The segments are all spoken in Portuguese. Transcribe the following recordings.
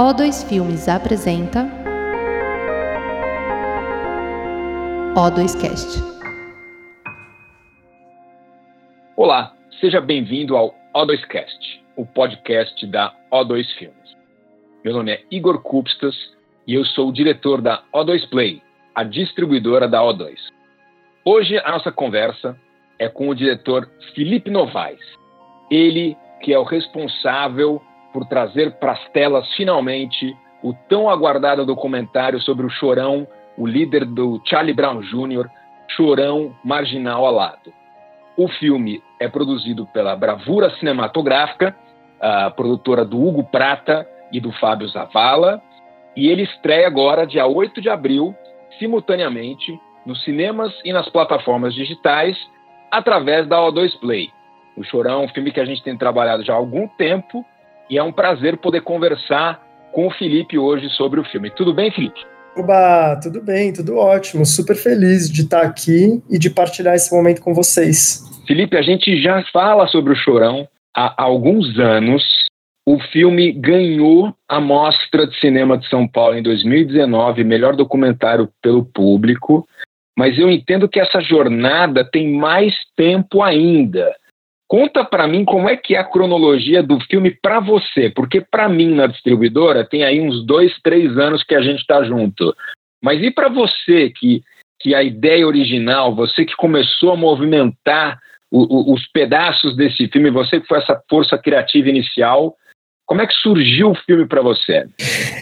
O2 Filmes apresenta O2Cast. Olá, seja bem-vindo ao O2Cast, o podcast da O2 Filmes. Meu nome é Igor Kupstas e eu sou o diretor da O2 Play, a distribuidora da O2. Hoje a nossa conversa é com o diretor Felipe Novaes. Ele que é o responsável por trazer para as telas finalmente o tão aguardado documentário sobre o Chorão, o líder do Charlie Brown Jr., Chorão Marginal Alado. O filme é produzido pela Bravura Cinematográfica, a produtora do Hugo Prata e do Fábio Zavala, e ele estreia agora, dia 8 de abril, simultaneamente nos cinemas e nas plataformas digitais, através da O2 Play. O Chorão é um filme que a gente tem trabalhado já há algum tempo e é um prazer poder conversar com o Felipe hoje sobre o filme. Tudo bem, Felipe? Oba, tudo bem, tudo ótimo. Super feliz de estar aqui e de partilhar esse momento com vocês. Felipe, a gente já fala sobre o Chorão há alguns anos. O filme ganhou a Mostra de Cinema de São Paulo em 2019, melhor documentário pelo público. Mas eu entendo que essa jornada tem mais tempo ainda. Conta para mim como é que é a cronologia do filme para você, porque para mim na distribuidora tem aí uns dois, três anos que a gente está junto. Mas e para você que que a ideia original, você que começou a movimentar o, o, os pedaços desse filme, você que foi essa força criativa inicial, como é que surgiu o filme para você?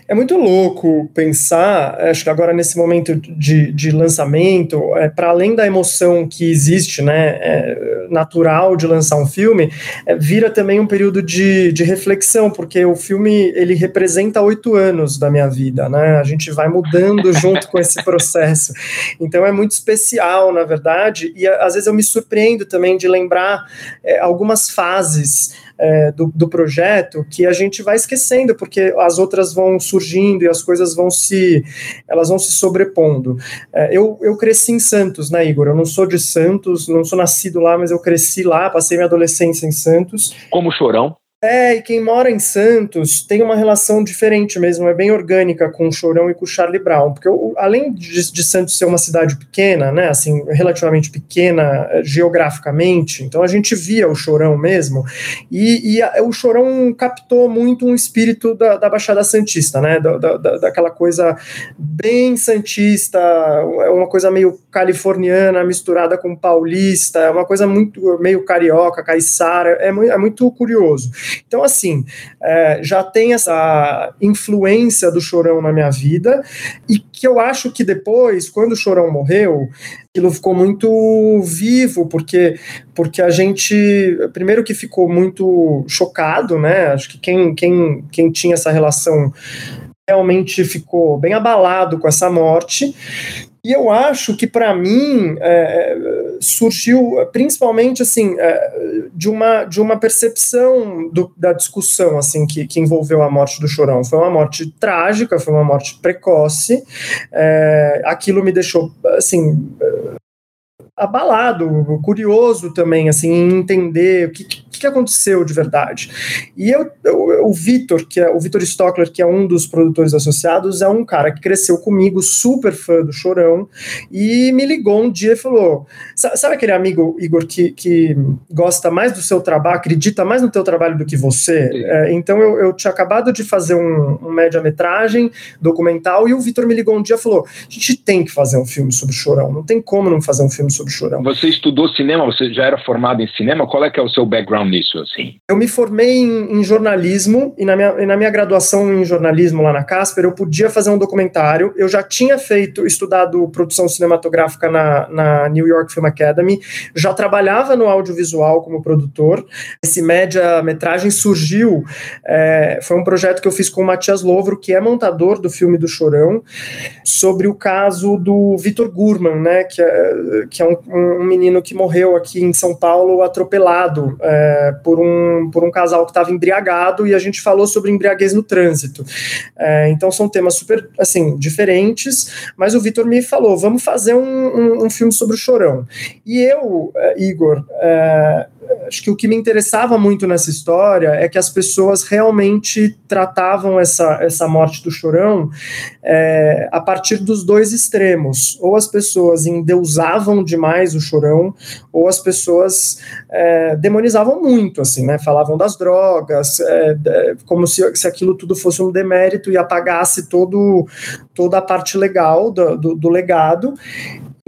É muito louco pensar, acho que agora nesse momento de, de lançamento, é, para além da emoção que existe, né, é, natural de lançar um filme, é, vira também um período de, de reflexão, porque o filme ele representa oito anos da minha vida, né? A gente vai mudando junto com esse processo. Então é muito especial, na verdade, e às vezes eu me surpreendo também de lembrar é, algumas fases é, do, do, projeto que a gente vai esquecendo, porque as outras vão surgindo e as coisas vão se elas vão se sobrepondo. É, eu, eu cresci em Santos, né, Igor? Eu não sou de Santos, não sou nascido lá, mas eu cresci lá, passei minha adolescência em Santos. Como chorão? É, e quem mora em Santos tem uma relação diferente mesmo, é bem orgânica com o Chorão e com o Charlie Brown, porque além de, de, Santos ser uma cidade pequena, né, assim, relativamente pequena eh, geograficamente, então a gente via o Chorão mesmo, e, e a, o Chorão captou muito um espírito da, da Baixada Santista, né, da, da, daquela coisa bem santista, é uma coisa meio californiana misturada com paulista, é uma coisa muito meio carioca, caiçara, é, é muito curioso. Então, assim, é, já tem essa influência do Chorão na minha vida, e que eu acho que depois, quando o Chorão morreu, aquilo ficou muito vivo, porque, porque a gente, primeiro que ficou muito chocado, né? Acho que quem, quem, quem tinha essa relação realmente ficou bem abalado com essa morte. E eu acho que para mim é, surgiu principalmente assim é, de uma de uma percepção do, da discussão assim que, que envolveu a morte do Chorão. Foi uma morte trágica, foi uma morte precoce. É, aquilo me deixou assim abalado, curioso também, assim, em entender o que, que aconteceu de verdade. E eu, eu o Vitor, que é o Vitor Stockler, que é um dos produtores associados, é um cara que cresceu comigo, super fã do Chorão, e me ligou um dia e falou: sabe aquele amigo, Igor, que, que gosta mais do seu trabalho, acredita mais no teu trabalho do que você? É, então eu, eu tinha acabado de fazer um, um média-metragem documental, e o Vitor me ligou um dia e falou: a gente tem que fazer um filme sobre o Chorão, não tem como não fazer um filme sobre o Chorão. Você estudou cinema, você já era formado em cinema, qual é que é o seu background nisso, assim? Eu me formei em, em jornalismo e na, minha, e na minha graduação em jornalismo lá na Casper, eu podia fazer um documentário. Eu já tinha feito, estudado produção cinematográfica na, na New York Film Academy, já trabalhava no audiovisual como produtor. Esse média-metragem surgiu, é, foi um projeto que eu fiz com o Matias Lovro, que é montador do filme do Chorão, sobre o caso do Vitor Gurman, né, que é, que é um, um menino que morreu aqui em São Paulo atropelado. É, por, um, por um casal que estava embriagado e a gente falou sobre embriaguez no trânsito. É, então são temas super assim diferentes, mas o Vitor me falou: vamos fazer um, um, um, filme sobre o Chorão. E eu, é, Igor, é, acho que o que me interessava muito nessa história é que as pessoas realmente tratavam essa, essa morte do Chorão é, a partir dos dois extremos. Ou as pessoas endeusavam demais o Chorão, ou as pessoas é, demonizavam muito, assim, né? Falavam das drogas, é, como se, se aquilo tudo fosse um demérito e apagasse todo, toda a parte legal do, do, do legado.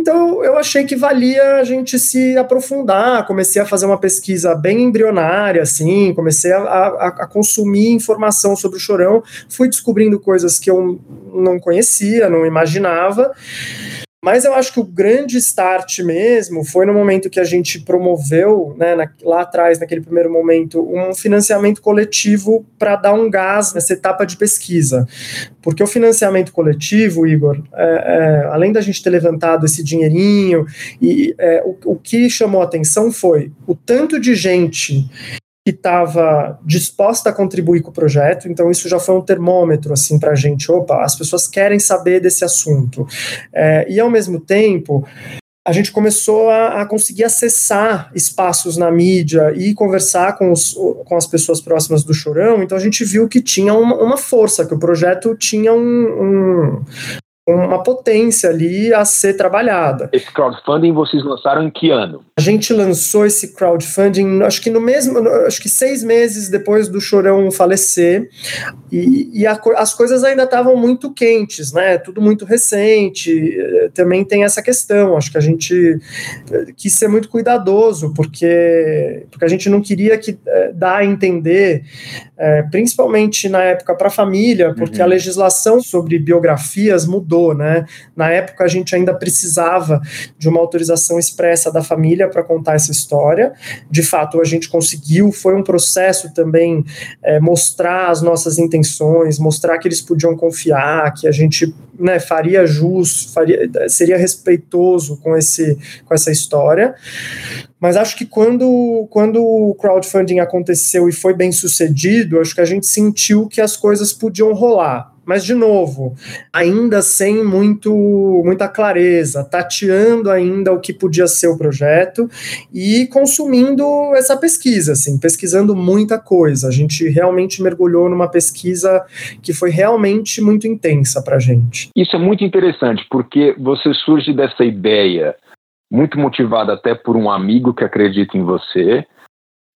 Então eu achei que valia a gente se aprofundar, comecei a fazer uma pesquisa bem embrionária, assim, comecei a, a, a, consumir informação sobre o Chorão, fui descobrindo coisas que eu não conhecia, não imaginava, mas eu acho que o grande start mesmo foi no momento que a gente promoveu, né, na, lá atrás, naquele primeiro momento, um financiamento coletivo para dar um gás nessa etapa de pesquisa. Porque o financiamento coletivo, Igor, é, é, além da gente ter levantado esse dinheirinho, e é, o, o que chamou a atenção foi o tanto de gente que estava disposta a contribuir com o projeto, então isso já foi um termômetro assim para a gente, opa, as pessoas querem saber desse assunto. É, e ao mesmo tempo, a gente começou a, a, conseguir acessar espaços na mídia e conversar com, os, com as pessoas próximas do Chorão, então a gente viu que tinha uma, uma força, que o projeto tinha um, um, uma potência ali a ser trabalhada. Esse crowdfunding vocês lançaram em que ano? A gente lançou esse crowdfunding, acho que no mesmo, acho que seis meses depois do Chorão falecer, e, e a, as coisas ainda estavam muito quentes, né? Tudo muito recente. Também tem essa questão. Acho que a gente eh, quis ser muito cuidadoso, porque, porque a gente não queria que é, dar a entender, é, principalmente na época para a família, porque uhum. a legislação sobre biografias mudou né? Na época a gente ainda precisava de uma autorização expressa da família para contar essa história. De fato, a gente conseguiu, foi um processo também é, mostrar as nossas intenções, mostrar que eles podiam confiar, que a gente né, faria jus, faria, seria respeitoso com, esse, com essa história. Mas acho que quando, quando o crowdfunding aconteceu e foi bem sucedido, acho que a gente sentiu que as coisas podiam rolar mas de novo, ainda sem muito muita clareza, tateando ainda o que podia ser o projeto e consumindo essa pesquisa, assim, pesquisando muita coisa. A gente realmente mergulhou numa pesquisa que foi realmente muito intensa para a gente. Isso é muito interessante porque você surge dessa ideia muito motivada até por um amigo que acredita em você.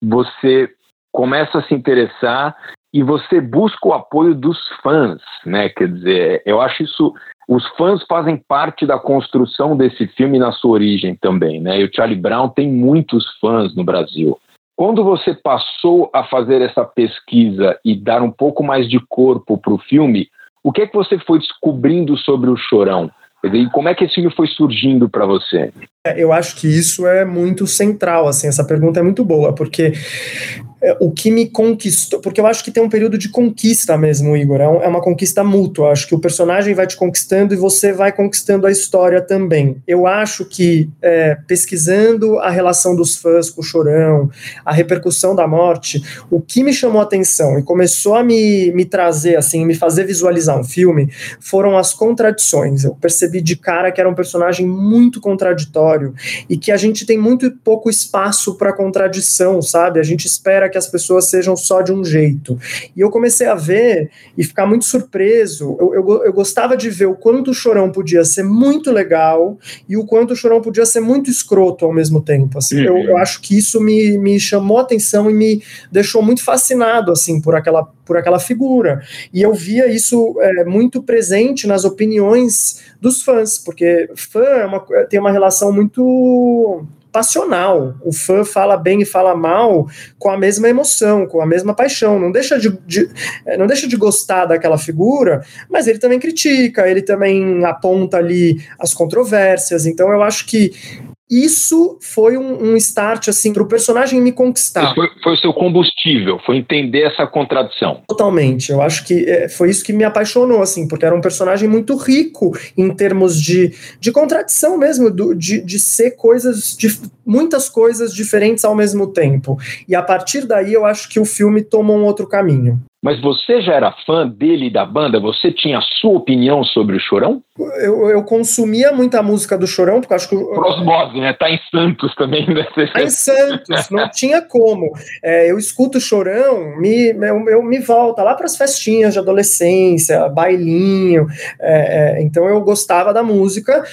Você começa a se interessar e você busca o apoio dos fãs, né? Quer dizer, eu acho isso. Os fãs fazem parte da construção desse filme na sua origem também, né? E o Charlie Brown tem muitos fãs no Brasil. Quando você passou a fazer essa pesquisa e dar um pouco mais de corpo para o filme, o que é que você foi descobrindo sobre o Chorão? E como é que esse filme foi surgindo para você? É, eu acho que isso é muito central, assim, essa pergunta é muito boa, porque o que me conquistou, porque eu acho que tem um período de conquista mesmo, Igor, é, é uma conquista mútua, acho que o personagem vai te conquistando e você vai conquistando a história também. Eu acho que é, pesquisando a relação dos fãs com o Chorão, a repercussão da morte, o que me chamou a atenção e começou a me, me trazer, assim, me fazer visualizar um filme, foram as contradições. Eu percebi de cara que era um personagem muito contraditório, e que a gente tem muito pouco espaço para contradição, sabe? A gente espera que as pessoas sejam só de um jeito. E eu comecei a ver e ficar muito surpreso. Eu, eu, eu gostava de ver o quanto o Chorão podia ser muito legal e o quanto o Chorão podia ser muito escroto ao mesmo tempo. Assim, uhum. eu, eu acho que isso me, me chamou a atenção e me deixou muito fascinado assim por aquela por aquela figura. E eu via isso é, muito presente nas opiniões dos fãs, porque fã é uma, tem uma relação muito passional. O fã fala bem e fala mal com a mesma emoção, com a mesma paixão. Não deixa de, de, é, não deixa de gostar daquela figura, mas ele também critica, ele também aponta ali as controvérsias. Então eu acho que isso foi um, um start assim para o personagem me conquistar. Foi, foi, o seu combustível, foi entender essa contradição. Totalmente. Eu acho que é, foi isso que me apaixonou, assim, porque era um personagem muito rico em termos de, de contradição mesmo, do, de, de ser coisas, de muitas coisas diferentes ao mesmo tempo. E a partir daí eu acho que o filme tomou um outro caminho. Mas você já era fã dele e da banda? Você tinha a sua opinião sobre o Chorão? Eu, eu consumia muita música do Chorão, porque acho que. Prosmose, né? Tá em Santos também, né? Tá em Santos, não tinha como. É, eu escuto o Chorão, me, eu, eu me volta lá para as festinhas de adolescência, bailinho. É, é, então eu gostava da música.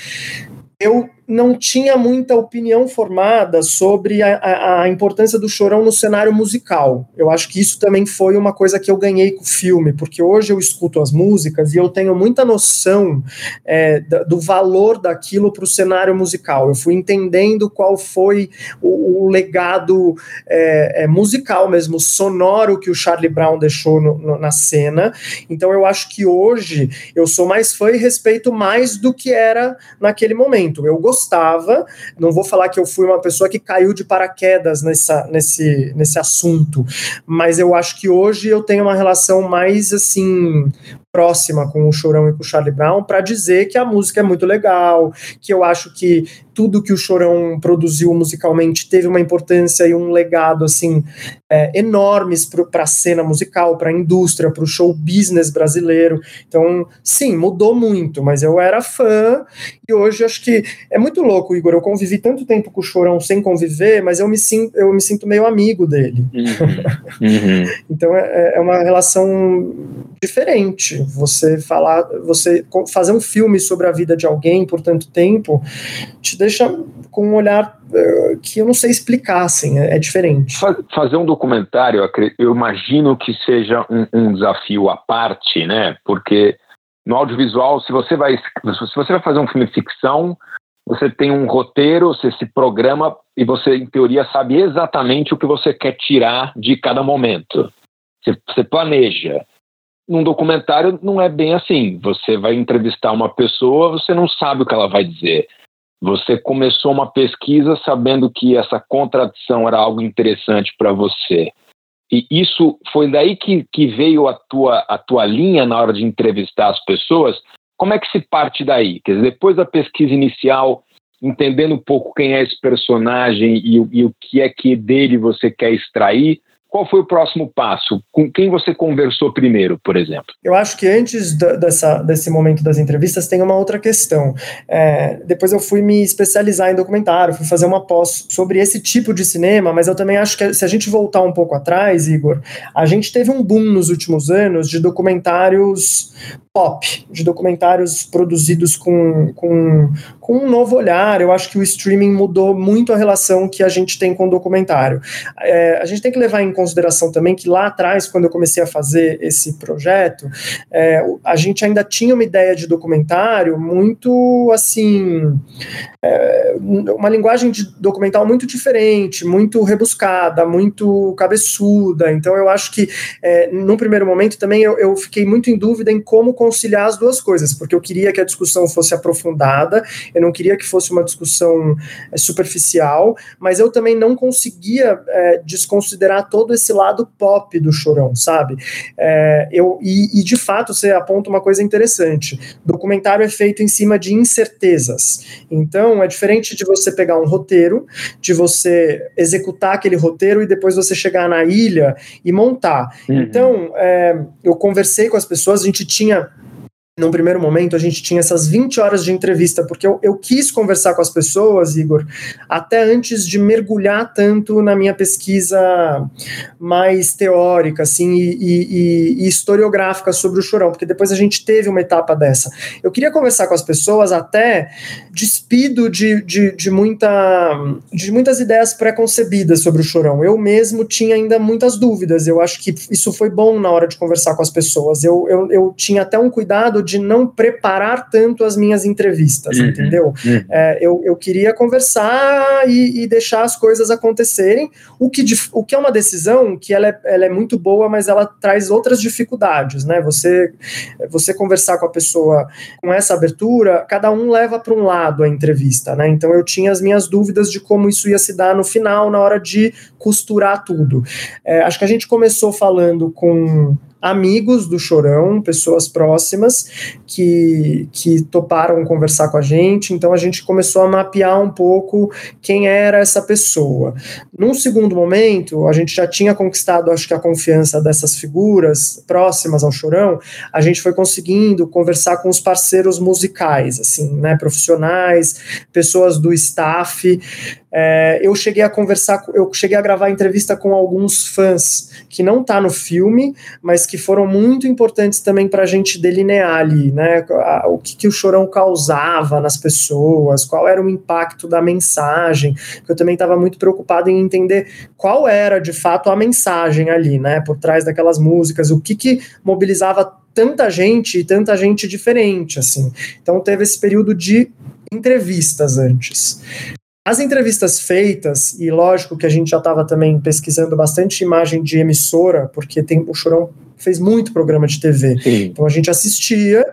Eu não tinha muita opinião formada sobre a, a, a, importância do chorão no cenário musical. Eu acho que isso também foi uma coisa que eu ganhei com o filme, porque hoje eu escuto as músicas e eu tenho muita noção é, do valor daquilo para o cenário musical. Eu fui entendendo qual foi o, o legado é, é, musical mesmo, sonoro que o Charlie Brown deixou no, no, na cena. Então eu acho que hoje eu sou mais fã e respeito mais do que era naquele momento. Eu gostei gostava. Não vou falar que eu fui uma pessoa que caiu de paraquedas nessa, nesse, nesse assunto, mas eu acho que hoje eu tenho uma relação mais assim próxima com o Chorão e com o Charlie Brown para dizer que a música é muito legal, que eu acho que tudo que o Chorão produziu musicalmente teve uma importância e um legado assim é, enormes para a cena musical, para a indústria, para o show business brasileiro. Então, sim, mudou muito, mas eu era fã e hoje acho que é muito louco, Igor. Eu convivi tanto tempo com o Chorão sem conviver, mas eu me sinto, eu me sinto meio amigo dele. Uhum. Uhum. então é, é uma relação diferente. Você falar, você fazer um filme sobre a vida de alguém por tanto tempo te deixa com um olhar uh, que eu não sei explicar, assim, é, é diferente. Fazer um documentário, eu imagino que seja um, um, desafio à parte, né? Porque no audiovisual, se você vai se você vai fazer um filme de ficção, você tem um roteiro, você se programa e você, em teoria, sabe exatamente o que você quer tirar de cada momento. Você, você planeja. Num documentário não é bem assim. Você vai entrevistar uma pessoa, você não sabe o que ela vai dizer. Você começou uma pesquisa sabendo que essa contradição era algo interessante para você. E isso foi daí que, que veio a tua, a tua linha na hora de entrevistar as pessoas. Como é que se parte daí? Quer dizer, depois da pesquisa inicial, entendendo um pouco quem é esse personagem e, e o que é que dele você quer extrair, qual foi o próximo passo? Com quem você conversou primeiro, por exemplo? Eu acho que antes dessa, desse momento das entrevistas tem uma outra questão. É, depois eu fui me especializar em documentário, fui fazer uma pós sobre esse tipo de cinema, mas eu também acho que se a gente voltar um pouco atrás, Igor, a gente teve um boom nos últimos anos de documentários pop, de documentários produzidos com, com, com um novo olhar. Eu acho que o streaming mudou muito a relação que a gente tem com o documentário. É, a gente tem que levar em consideração também que lá atrás, quando eu comecei a fazer esse projeto, é, a gente ainda tinha uma ideia de documentário muito assim. É, uma linguagem de documental muito diferente, muito rebuscada, muito cabeçuda. Então, eu acho que, é, num primeiro momento, também eu, eu fiquei muito em dúvida em como conciliar as duas coisas, porque eu queria que a discussão fosse aprofundada, eu não queria que fosse uma discussão é, superficial, mas eu também não conseguia é, desconsiderar todo esse lado pop do chorão, sabe? É, eu, e, e, de fato você aponta uma coisa interessante: documentário é feito em cima de incertezas. Então é diferente de você pegar um roteiro, de você executar aquele roteiro e depois você chegar na ilha e montar. Uhum. Então é, eu conversei com as pessoas, a gente tinha num primeiro momento, a gente tinha essas 20 horas de entrevista, porque eu, eu quis conversar com as pessoas, Igor, até antes de mergulhar tanto na minha pesquisa mais teórica, assim, e, e, e, historiográfica sobre o Chorão, porque depois a gente teve uma etapa dessa. Eu queria conversar com as pessoas até despido de, de, de, muita, de muitas ideias preconcebidas sobre o Chorão. Eu mesmo tinha ainda muitas dúvidas, eu acho que isso foi bom na hora de conversar com as pessoas. Eu, eu, eu tinha até um cuidado de de não preparar tanto as minhas entrevistas, uhum, entendeu? Uhum. É, eu, eu queria conversar e, e, deixar as coisas acontecerem, o que, o que é uma decisão que ela é, ela é muito boa, mas ela traz outras dificuldades, né? Você, você conversar com a pessoa com essa abertura, cada um leva para um lado a entrevista, né? Então eu tinha as minhas dúvidas de como isso ia se dar no final, na hora de costurar tudo. É, acho que a gente começou falando com amigos do Chorão, pessoas próximas que, que toparam conversar com a gente, então a gente começou a mapear um pouco quem era essa pessoa. Num segundo momento, a gente já tinha conquistado, acho que a confiança dessas figuras próximas ao Chorão, a gente foi conseguindo conversar com os parceiros musicais, assim, né, profissionais, pessoas do staff, é, eu cheguei a conversar, eu cheguei a gravar entrevista com alguns fãs que não tá no filme, mas que foram muito importantes também para a gente delinear ali, né? O que, que o chorão causava nas pessoas, qual era o impacto da mensagem. Eu também estava muito preocupado em entender qual era de fato a mensagem ali, né? Por trás daquelas músicas, o que, que mobilizava tanta gente e tanta gente diferente, assim. Então teve esse período de entrevistas antes. As entrevistas feitas, e lógico que a gente já estava também pesquisando bastante imagem de emissora, porque tem o Chorão fez muito programa de TV. Sim. Então a gente assistia,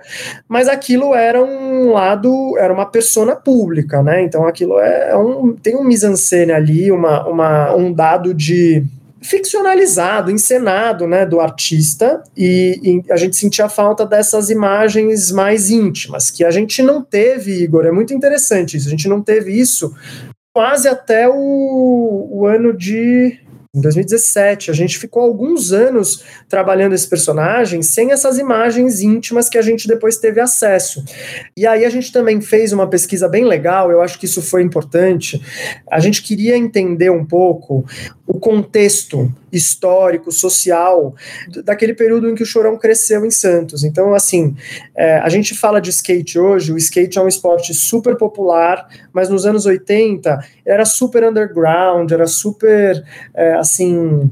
mas aquilo era um lado, era uma persona pública, né? Então aquilo é, é um tem um mise-en-scène ali, uma, uma, um dado de ficcionalizado, encenado, né, do artista, e, e, a gente sentia falta dessas imagens mais íntimas, que a gente não teve, Igor, é muito interessante isso, a gente não teve isso quase até o, o ano de em 2017. A gente ficou alguns anos trabalhando esse personagem sem essas imagens íntimas que a gente depois teve acesso. E aí a gente também fez uma pesquisa bem legal, eu acho que isso foi importante. A gente queria entender um pouco o contexto histórico, social, daquele período em que o Chorão cresceu em Santos. Então, assim, é, a gente fala de skate hoje, o skate é um esporte super popular, mas nos anos 80 era super underground, era super, é, assim,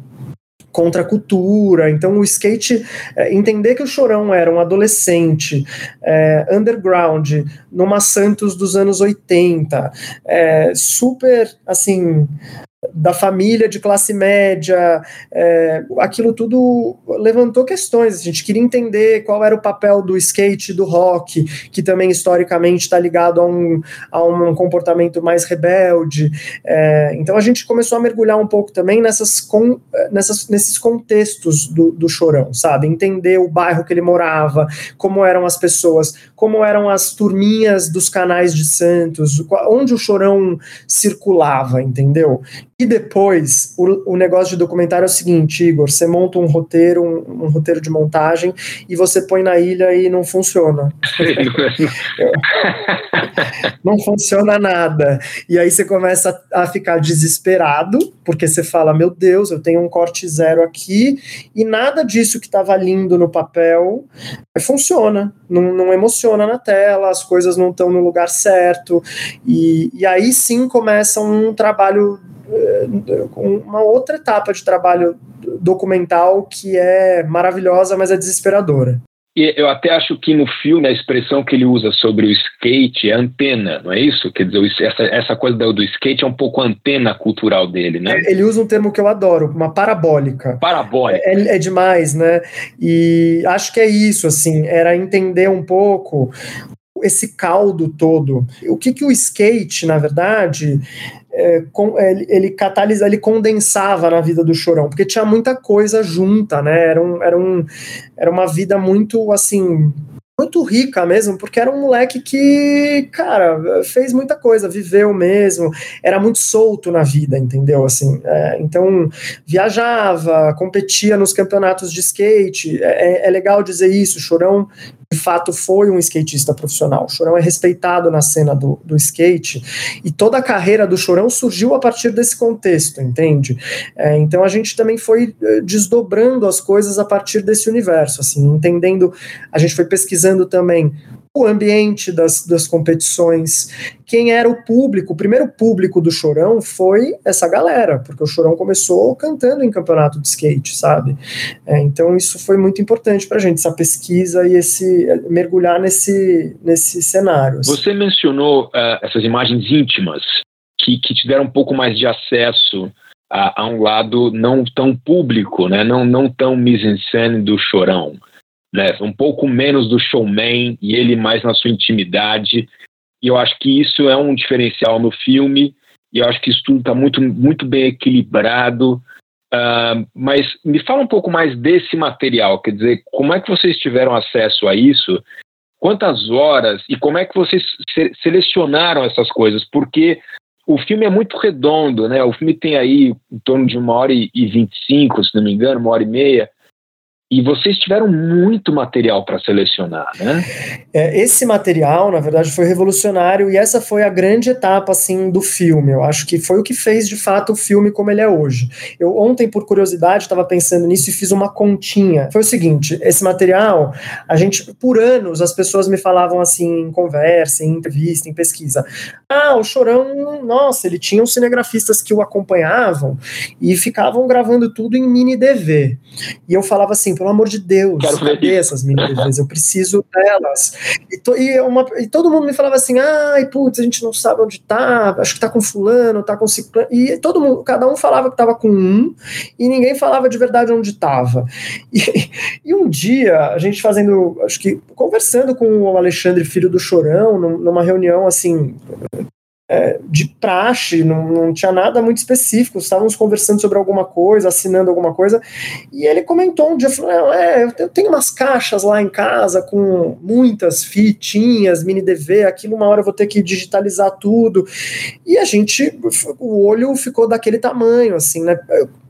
contra a cultura. Então, o skate, é, entender que o Chorão era um adolescente é, underground, numa Santos dos anos 80, é, super, assim, da família de classe média, é, aquilo tudo levantou questões. A gente queria entender qual era o papel do skate, do rock, que também historicamente está ligado a um, a um comportamento mais rebelde. É, então a gente começou a mergulhar um pouco também nessas, com, nessas nesses contextos do, do Chorão, sabe? Entender o bairro que ele morava, como eram as pessoas, como eram as turminhas dos canais de Santos, onde o Chorão circulava, entendeu? E depois, o, o, negócio de documentário é o seguinte, Igor: você monta um roteiro, um, um roteiro de montagem, e você põe na ilha e não funciona. não funciona nada. E aí você começa a ficar desesperado, porque você fala: meu Deus, eu tenho um corte zero aqui, e nada disso que estava lindo no papel funciona, não, não emociona na tela, as coisas não estão no lugar certo, e, e aí sim começa um trabalho com uma outra etapa de trabalho documental que é maravilhosa, mas é desesperadora. E eu até acho que no filme a expressão que ele usa sobre o skate é antena, não é isso? Quer dizer, essa, essa coisa do, do skate é um pouco antena cultural dele, né? Ele usa um termo que eu adoro, uma parabólica. Parabólica. É, é demais, né? E acho que é isso, assim, era entender um pouco esse caldo todo. O que, que o skate, na verdade, é, com, é, ele, ele catalisa, ele condensava na vida do Chorão, porque tinha muita coisa junta, né? Era, um, era, um, era uma vida muito, assim, muito rica mesmo, porque era um moleque que, cara, fez muita coisa, viveu mesmo, era muito solto na vida, entendeu? Assim, é, então viajava, competia nos campeonatos de skate. É, é, é legal dizer isso. Chorão de fato foi um skatista profissional. O Chorão é respeitado na cena do, do skate e toda a carreira do Chorão surgiu a partir desse contexto, entende? É, então a gente também foi eh, desdobrando as coisas a partir desse universo, assim, entendendo. A gente foi pesquisando também o ambiente das, das competições, quem era o público, o primeiro público do Chorão foi essa galera, porque o Chorão começou cantando em campeonato de skate, sabe? É, então isso foi muito importante para a gente, essa pesquisa e esse mergulhar nesse, nesse cenário. Assim. Você mencionou uh, essas imagens íntimas que, que te deram um pouco mais de acesso a, a um lado não tão público, né? não, não tão mise-en-scène do Chorão né? Um pouco menos do showman e ele mais na sua intimidade. E eu acho que isso é um diferencial no filme e eu acho que isso tudo está muito, muito bem equilibrado. Uh, mas me fala um pouco mais desse material, quer dizer, como é que vocês tiveram acesso a isso? Quantas horas e como é que vocês se selecionaram essas coisas? Porque o filme é muito redondo, né? O filme tem aí em torno de uma hora e vinte e cinco, se não me engano, uma hora e meia. E vocês tiveram muito material para selecionar, né? É, esse material, na verdade, foi revolucionário e essa foi a grande etapa, assim, do filme. Eu acho que foi o que fez, de fato, o filme como ele é hoje. Eu ontem, por curiosidade, estava pensando nisso e fiz uma continha. Foi o seguinte, esse material, a gente, por anos, as pessoas me falavam assim, em conversa, em entrevista, em pesquisa. Ah, o Chorão, nossa, ele tinha uns cinegrafistas que o acompanhavam e ficavam gravando tudo em mini DV. E eu falava assim, pelo amor de Deus, Quero cadê essas mini DVs? Eu preciso delas. E, to, e, uma, e, todo mundo me falava assim, ai, putz, a gente não sabe onde tá, acho que tá com fulano, tá com ciclano. E todo mundo, cada um falava que tava com um, e ninguém falava de verdade onde tava. E, e um dia, a gente fazendo, acho que conversando com o Alexandre, filho do Chorão, numa reunião assim, é, de praxe, não, não tinha nada muito específico, estávamos conversando sobre alguma coisa, assinando alguma coisa, e ele comentou um dia, falou, é, eu tenho umas caixas lá em casa com muitas fitinhas, mini DV, aquilo uma hora eu vou ter que digitalizar tudo, e a gente, o olho ficou daquele tamanho, assim, né,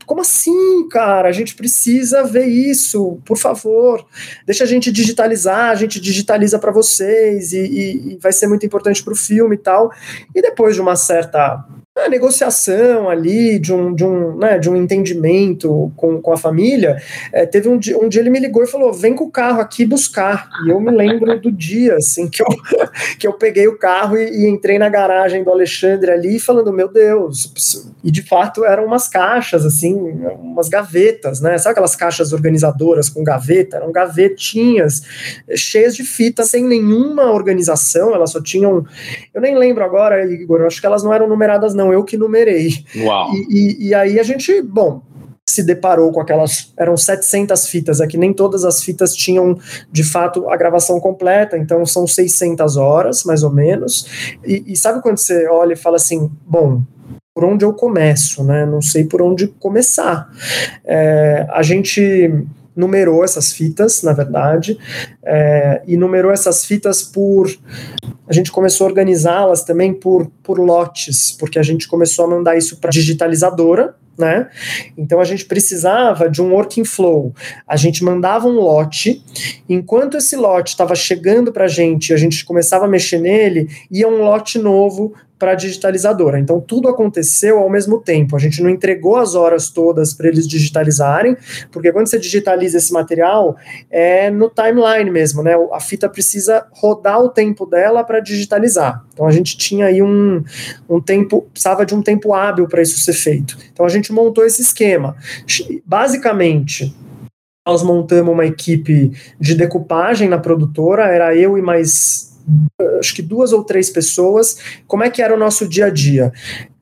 como assim, cara? A gente precisa ver isso, por favor. Deixa a gente digitalizar, a gente digitaliza para vocês e, e, e vai ser muito importante para o filme e tal. E depois de uma certa a negociação ali, de um, de um, né, de um entendimento com, com a família, é, teve um dia, um dia ele me ligou e falou, vem com o carro aqui buscar, e eu me lembro do dia, assim, que eu, que eu peguei o carro e, e entrei na garagem do Alexandre ali, falando, meu Deus, e de fato eram umas caixas, assim, umas gavetas, né, sabe aquelas caixas organizadoras com gaveta? Eram gavetinhas cheias de fita, sem nenhuma organização, elas só tinham, eu nem lembro agora, Igor, acho que elas não eram numeradas não, eu que numerei. Uau. E, e, e aí a gente, bom, se deparou com aquelas. Eram 700 fitas, é que nem todas as fitas tinham de fato a gravação completa, então são 600 horas, mais ou menos. E, e sabe quando você olha e fala assim: bom, por onde eu começo, né? Não sei por onde começar. É, a gente numerou essas fitas, na verdade, é, e numerou essas fitas por. A gente começou a organizá-las também por, por lotes, porque a gente começou a mandar isso para digitalizadora, né? Então a gente precisava de um working flow. A gente mandava um lote, enquanto esse lote estava chegando para a gente, a gente começava a mexer nele, ia um lote novo para a digitalizadora. Então tudo aconteceu ao mesmo tempo. A gente não entregou as horas todas para eles digitalizarem, porque quando você digitaliza esse material é no timeline mesmo, né? A fita precisa rodar o tempo dela para digitalizar. Então a gente tinha aí um, um tempo, precisava de um tempo hábil para isso ser feito. Então a gente montou esse esquema. Basicamente, nós montamos uma equipe de decupagem na produtora, era eu e mais acho que duas ou três pessoas, como é que era o nosso dia a dia?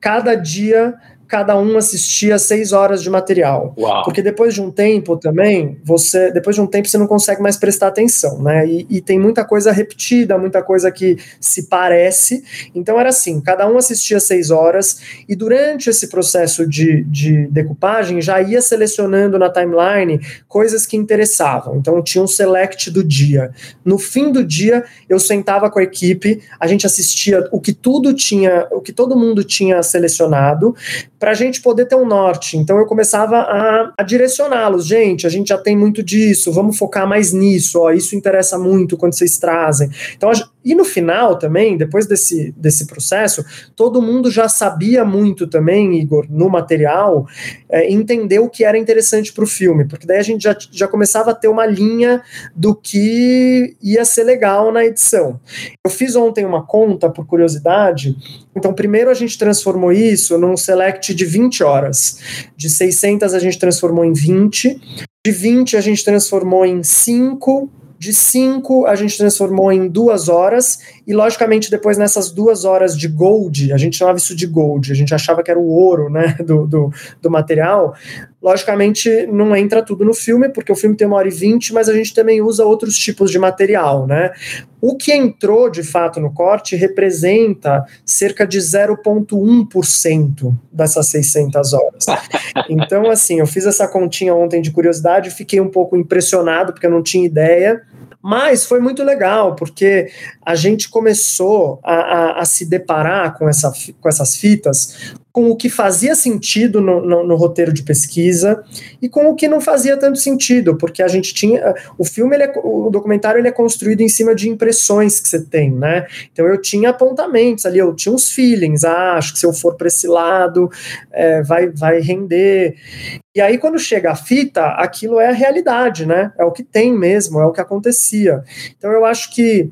Cada dia cada um assistia seis horas de material. Uau. Porque depois de um tempo também, você, depois de um tempo você não consegue mais prestar atenção, né? E, e, tem muita coisa repetida, muita coisa que se parece. Então era assim, cada um assistia seis horas e durante esse processo de, de decupagem já ia selecionando na timeline coisas que interessavam. Então tinha um select do dia. No fim do dia eu sentava com a equipe, a gente assistia o que tudo tinha, o que todo mundo tinha selecionado para a gente poder ter um norte. Então eu começava a, a direcioná-los, gente, a gente já tem muito disso, vamos focar mais nisso, ó, isso interessa muito quando vocês trazem. Então, e no final também, depois desse, desse processo, todo mundo já sabia muito também, Igor, no material, é, entender o que era interessante para o filme, porque daí a gente já, já começava a ter uma linha do que ia ser legal na edição. Eu fiz ontem uma conta, por curiosidade, então primeiro a gente transformou isso num select de 20 horas. De 600 a gente transformou em 20. De 20 a gente transformou em 5 de 5 a gente transformou em duas horas, e logicamente depois nessas duas horas de gold, a gente chamava isso de gold, a gente achava que era o ouro né, do, do, do material, Logicamente, não entra tudo no filme, porque o filme tem uma hora e vinte, mas a gente também usa outros tipos de material, né? O que entrou de fato no corte representa cerca de 0,1% dessas 600 horas. Então, assim, eu fiz essa continha ontem de curiosidade, fiquei um pouco impressionado, porque eu não tinha ideia. Mas foi muito legal, porque a gente começou a, a, a se deparar com, essa, com essas fitas com o que fazia sentido no, no, no, roteiro de pesquisa e com o que não fazia tanto sentido, porque a gente tinha o filme, ele é, o documentário ele é construído em cima de impressões que você tem, né? Então eu tinha apontamentos ali, eu tinha uns feelings, ah, acho que se eu for para esse lado é, vai, vai render. E aí quando chega a fita, aquilo é a realidade, né? É o que tem mesmo, é o que acontecia. Então eu acho que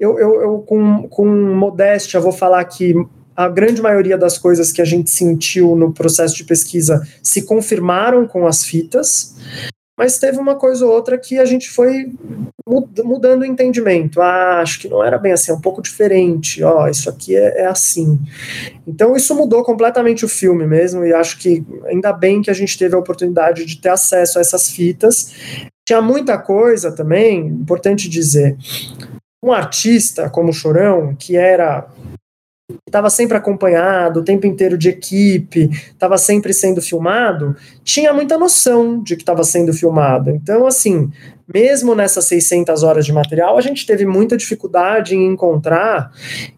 eu, eu, eu com, com modéstia vou falar que a grande maioria das coisas que a gente sentiu no processo de pesquisa se confirmaram com as fitas, mas teve uma coisa ou outra que a gente foi mudando o entendimento. Ah, acho que não era bem assim, é um pouco diferente. Ó, oh, isso aqui é, é, assim. Então isso mudou completamente o filme mesmo, e acho que ainda bem que a gente teve a oportunidade de ter acesso a essas fitas. Tinha muita coisa também, importante dizer. Um artista como Chorão, que era estava sempre acompanhado, o tempo inteiro de equipe, estava sempre sendo filmado, tinha muita noção de que estava sendo filmado. Então, assim, mesmo nessas 600 horas de material, a gente teve muita dificuldade em encontrar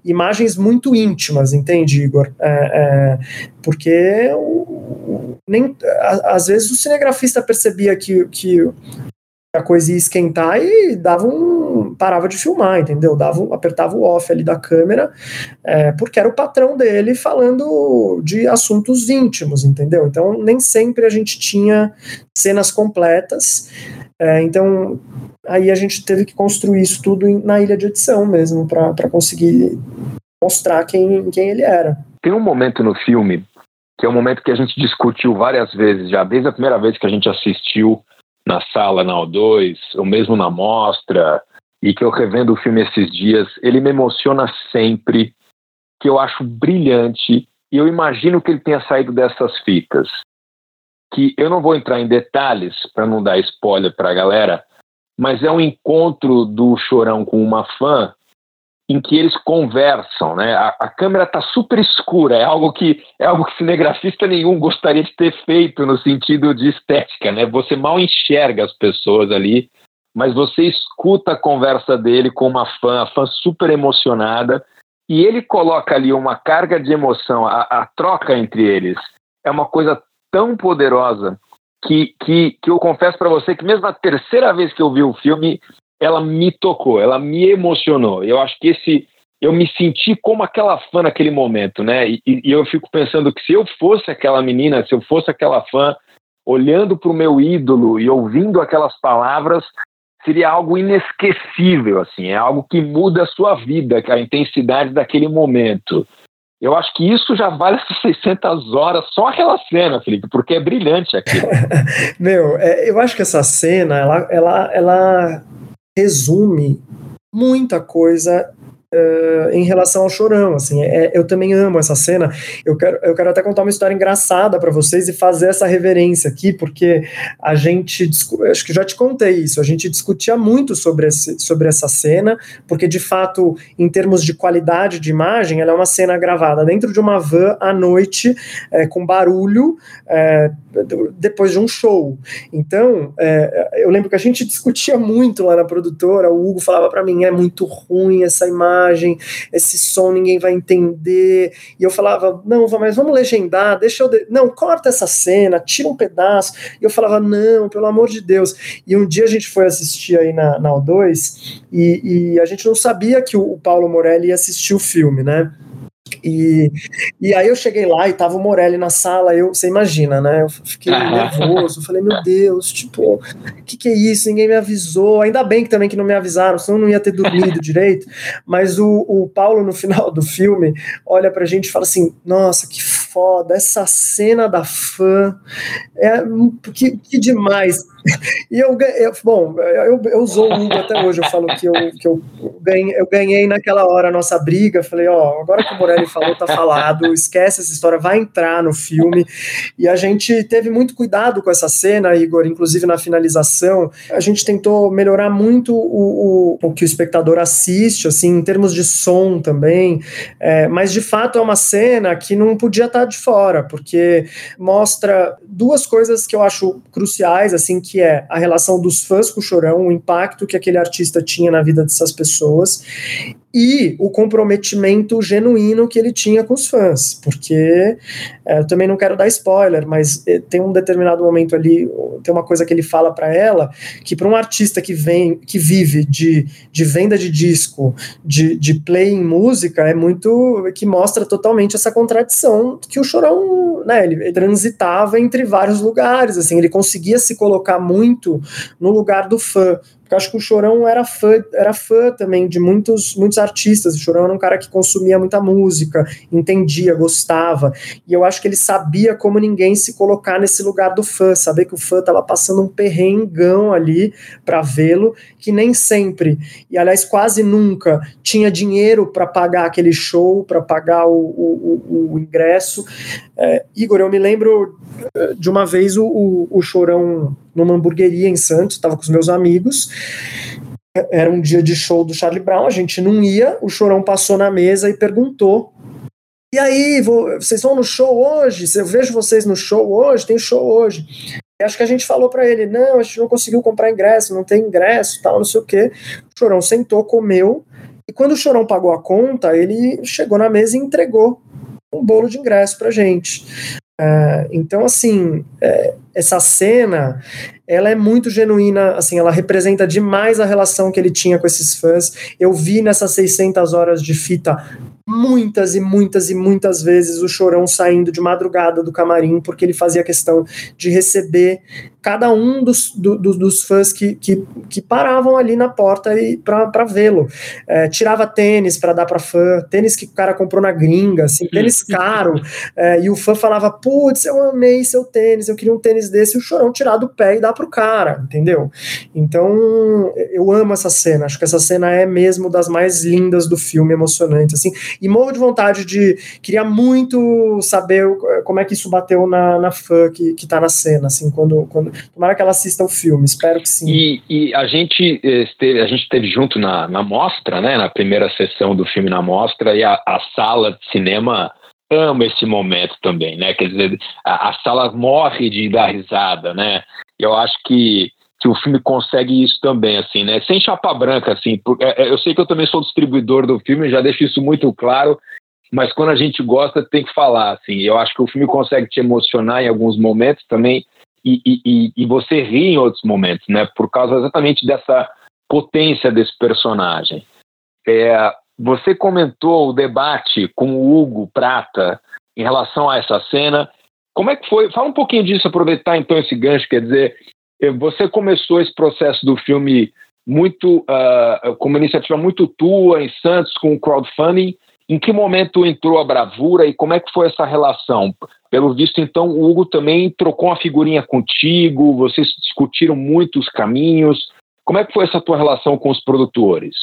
imagens muito íntimas, entende, Igor? É, é, porque o, nem, a, às vezes o cinegrafista percebia que, que a coisa ia esquentar e dava um. Parava de filmar, entendeu? Dava apertava o off ali da câmera, é, porque era o patrão dele falando de assuntos íntimos, entendeu? Então nem sempre a gente tinha cenas completas. É, então aí a gente teve que construir isso tudo na ilha de edição mesmo, para conseguir mostrar quem, quem ele era. Tem um momento no filme que é um momento que a gente discutiu várias vezes já, desde a primeira vez que a gente assistiu na sala na O2, ou mesmo na mostra, e que eu revendo o filme esses dias, ele me emociona sempre, que eu acho brilhante, e eu imagino que ele tenha saído dessas fitas. Que eu não vou entrar em detalhes para não dar spoiler para a galera, mas é um encontro do Chorão com uma fã em que eles conversam, né? A, a câmera está super escura, é algo que é algo que cinegrafista nenhum gostaria de ter feito no sentido de estética, né? Você mal enxerga as pessoas ali, mas você escuta a conversa dele com uma fã, a fã super emocionada, e ele coloca ali uma carga de emoção, a, a troca entre eles é uma coisa tão poderosa que, que, que eu confesso para você que mesmo a terceira vez que eu vi o filme, ela me tocou, ela me emocionou. Eu acho que esse eu me senti como aquela fã naquele momento, né? E, e eu fico pensando que se eu fosse aquela menina, se eu fosse aquela fã, olhando para o meu ídolo e ouvindo aquelas palavras, seria algo inesquecível, assim, é algo que muda a sua vida, a intensidade daquele momento. Eu acho que isso já vale essas 600 horas, só aquela cena, Felipe, porque é brilhante aquilo. Meu, é, eu acho que essa cena, ela, ela, ela resume muita coisa Uh, em relação ao chorão, assim, é, eu também amo essa cena. Eu quero, eu quero até contar uma história engraçada para vocês e fazer essa reverência aqui, porque a gente, acho que já te contei isso, a gente discutia muito sobre, esse, sobre essa cena, porque de fato, em termos de qualidade de imagem, ela é uma cena gravada dentro de uma van à noite, é, com barulho, é, depois de um show. Então, é, eu lembro que a gente discutia muito lá na produtora, o Hugo falava para mim, é muito ruim essa imagem imagem, esse som ninguém vai entender. E eu falava, não, mas vamos legendar, deixa eu. De... Não, corta essa cena, tira um pedaço. E eu falava, não, pelo amor de Deus. E um dia a gente foi assistir aí na, na O2 e, e a gente não sabia que o, o Paulo Morelli ia assistir o filme, né? E, e aí eu cheguei lá e tava o Morelli na sala, eu, você imagina, né? Eu fiquei nervoso, falei, meu Deus, tipo, o que, que é isso? Ninguém me avisou. Ainda bem que também que não me avisaram, senão eu não ia ter dormido direito. Mas o, o Paulo, no final do filme, olha pra gente e fala assim: nossa, que foda, essa cena da fã, é que, que demais. E eu, eu bom, eu, eu uso o Hugo até hoje, eu falo que eu, que eu, ganhei, eu ganhei naquela hora a nossa briga, falei, ó, agora que o Morelli falou, tá falado, esquece essa história, vai entrar no filme, e a gente teve muito cuidado com essa cena, Igor, inclusive na finalização, a gente tentou melhorar muito o, o, o que o espectador assiste, assim, em termos de som também, é, mas de fato é uma cena que não podia estar de fora, porque mostra duas coisas que eu acho cruciais, assim, que é a relação dos fãs com o Chorão, o impacto que aquele artista tinha na vida dessas pessoas, e o comprometimento genuíno que ele tinha com os fãs, porque é, eu também não quero dar spoiler, mas é, tem um determinado momento ali, tem uma coisa que ele fala para ela, que para um artista que vem, que vive de, de venda de disco, de, de play em música, é muito, que mostra totalmente essa contradição que o Chorão, né, ele transitava entre vários lugares, assim, ele conseguia se colocar muito no lugar do fã, porque acho que o Chorão era fã, era fã também de muitos, muitos artistas. O Chorão era um cara que consumia muita música, entendia, gostava. E eu acho que ele sabia como ninguém se colocar nesse lugar do fã, saber que o fã estava passando um perrengão ali para vê-lo, que nem sempre, e aliás quase nunca, tinha dinheiro para pagar aquele show, para pagar o, o, o, o ingresso. É, Igor, eu me lembro eh, de uma vez o, o, o Chorão numa hamburgueria em Santos, estava com os meus amigos. Era um dia de show do Charlie Brown, a gente não ia, o Chorão passou na mesa e perguntou e aí, vou, vocês vão no show hoje? Eu vejo vocês no show hoje, tem show hoje. E acho que a gente falou para ele: não, a gente não conseguiu comprar ingresso, não tem ingresso, tal, não sei o quê. O Chorão sentou, comeu, e quando o Chorão pagou a conta, ele chegou na mesa e entregou um bolo de ingresso pra gente. Uh, então, assim, é, essa cena, ela é muito genuína, assim, ela representa demais a relação que ele tinha com esses fãs. Eu vi nessas 600 horas de fita muitas e muitas e muitas vezes o Chorão saindo de madrugada do camarim, porque ele fazia questão de receber cada um dos, do, do, dos fãs que, que, que, paravam ali na porta para vê-lo. É, tirava tênis para dar para fã, tênis que o cara comprou na gringa, assim, tênis caro, é, e o fã falava, putz, eu amei seu tênis, eu queria um tênis desse, e o Chorão tirar do pé e dar pro cara, entendeu? Então, eu amo essa cena, acho que essa cena é mesmo das mais lindas do filme, emocionante, assim, e morro de vontade de, queria muito saber como é que isso bateu na, na fã que, que tá na cena, assim, quando, quando Tomara que ela assista o filme, espero que sim. E, e a gente esteve, a gente esteve junto na, na mostra, né? Na primeira sessão do filme na mostra, e a, a sala de cinema ama esse momento também, né? Quer dizer, a, a sala morre de dar risada, né? Eu acho que que o filme consegue isso também, assim, né? Sem chapa branca, assim. Porque, é, eu sei que eu também sou distribuidor do filme, já deixo isso muito claro, mas quando a gente gosta tem que falar, assim. Eu acho que o filme consegue te emocionar em alguns momentos também e, e, e você ri em outros momentos, né? Por causa exatamente dessa potência desse personagem. É, você comentou o debate com o Hugo Prata em relação a essa cena. Como é que foi? Fala um pouquinho disso, aproveitar então esse gancho, quer dizer, é, você começou esse processo do filme muito uh, com uma iniciativa muito tua em Santos com o crowdfunding em que momento entrou a bravura e como é que foi essa relação? Pelo visto, então, o Hugo também trocou uma figurinha contigo, vocês discutiram muitos caminhos. Como é que foi essa tua relação com os produtores?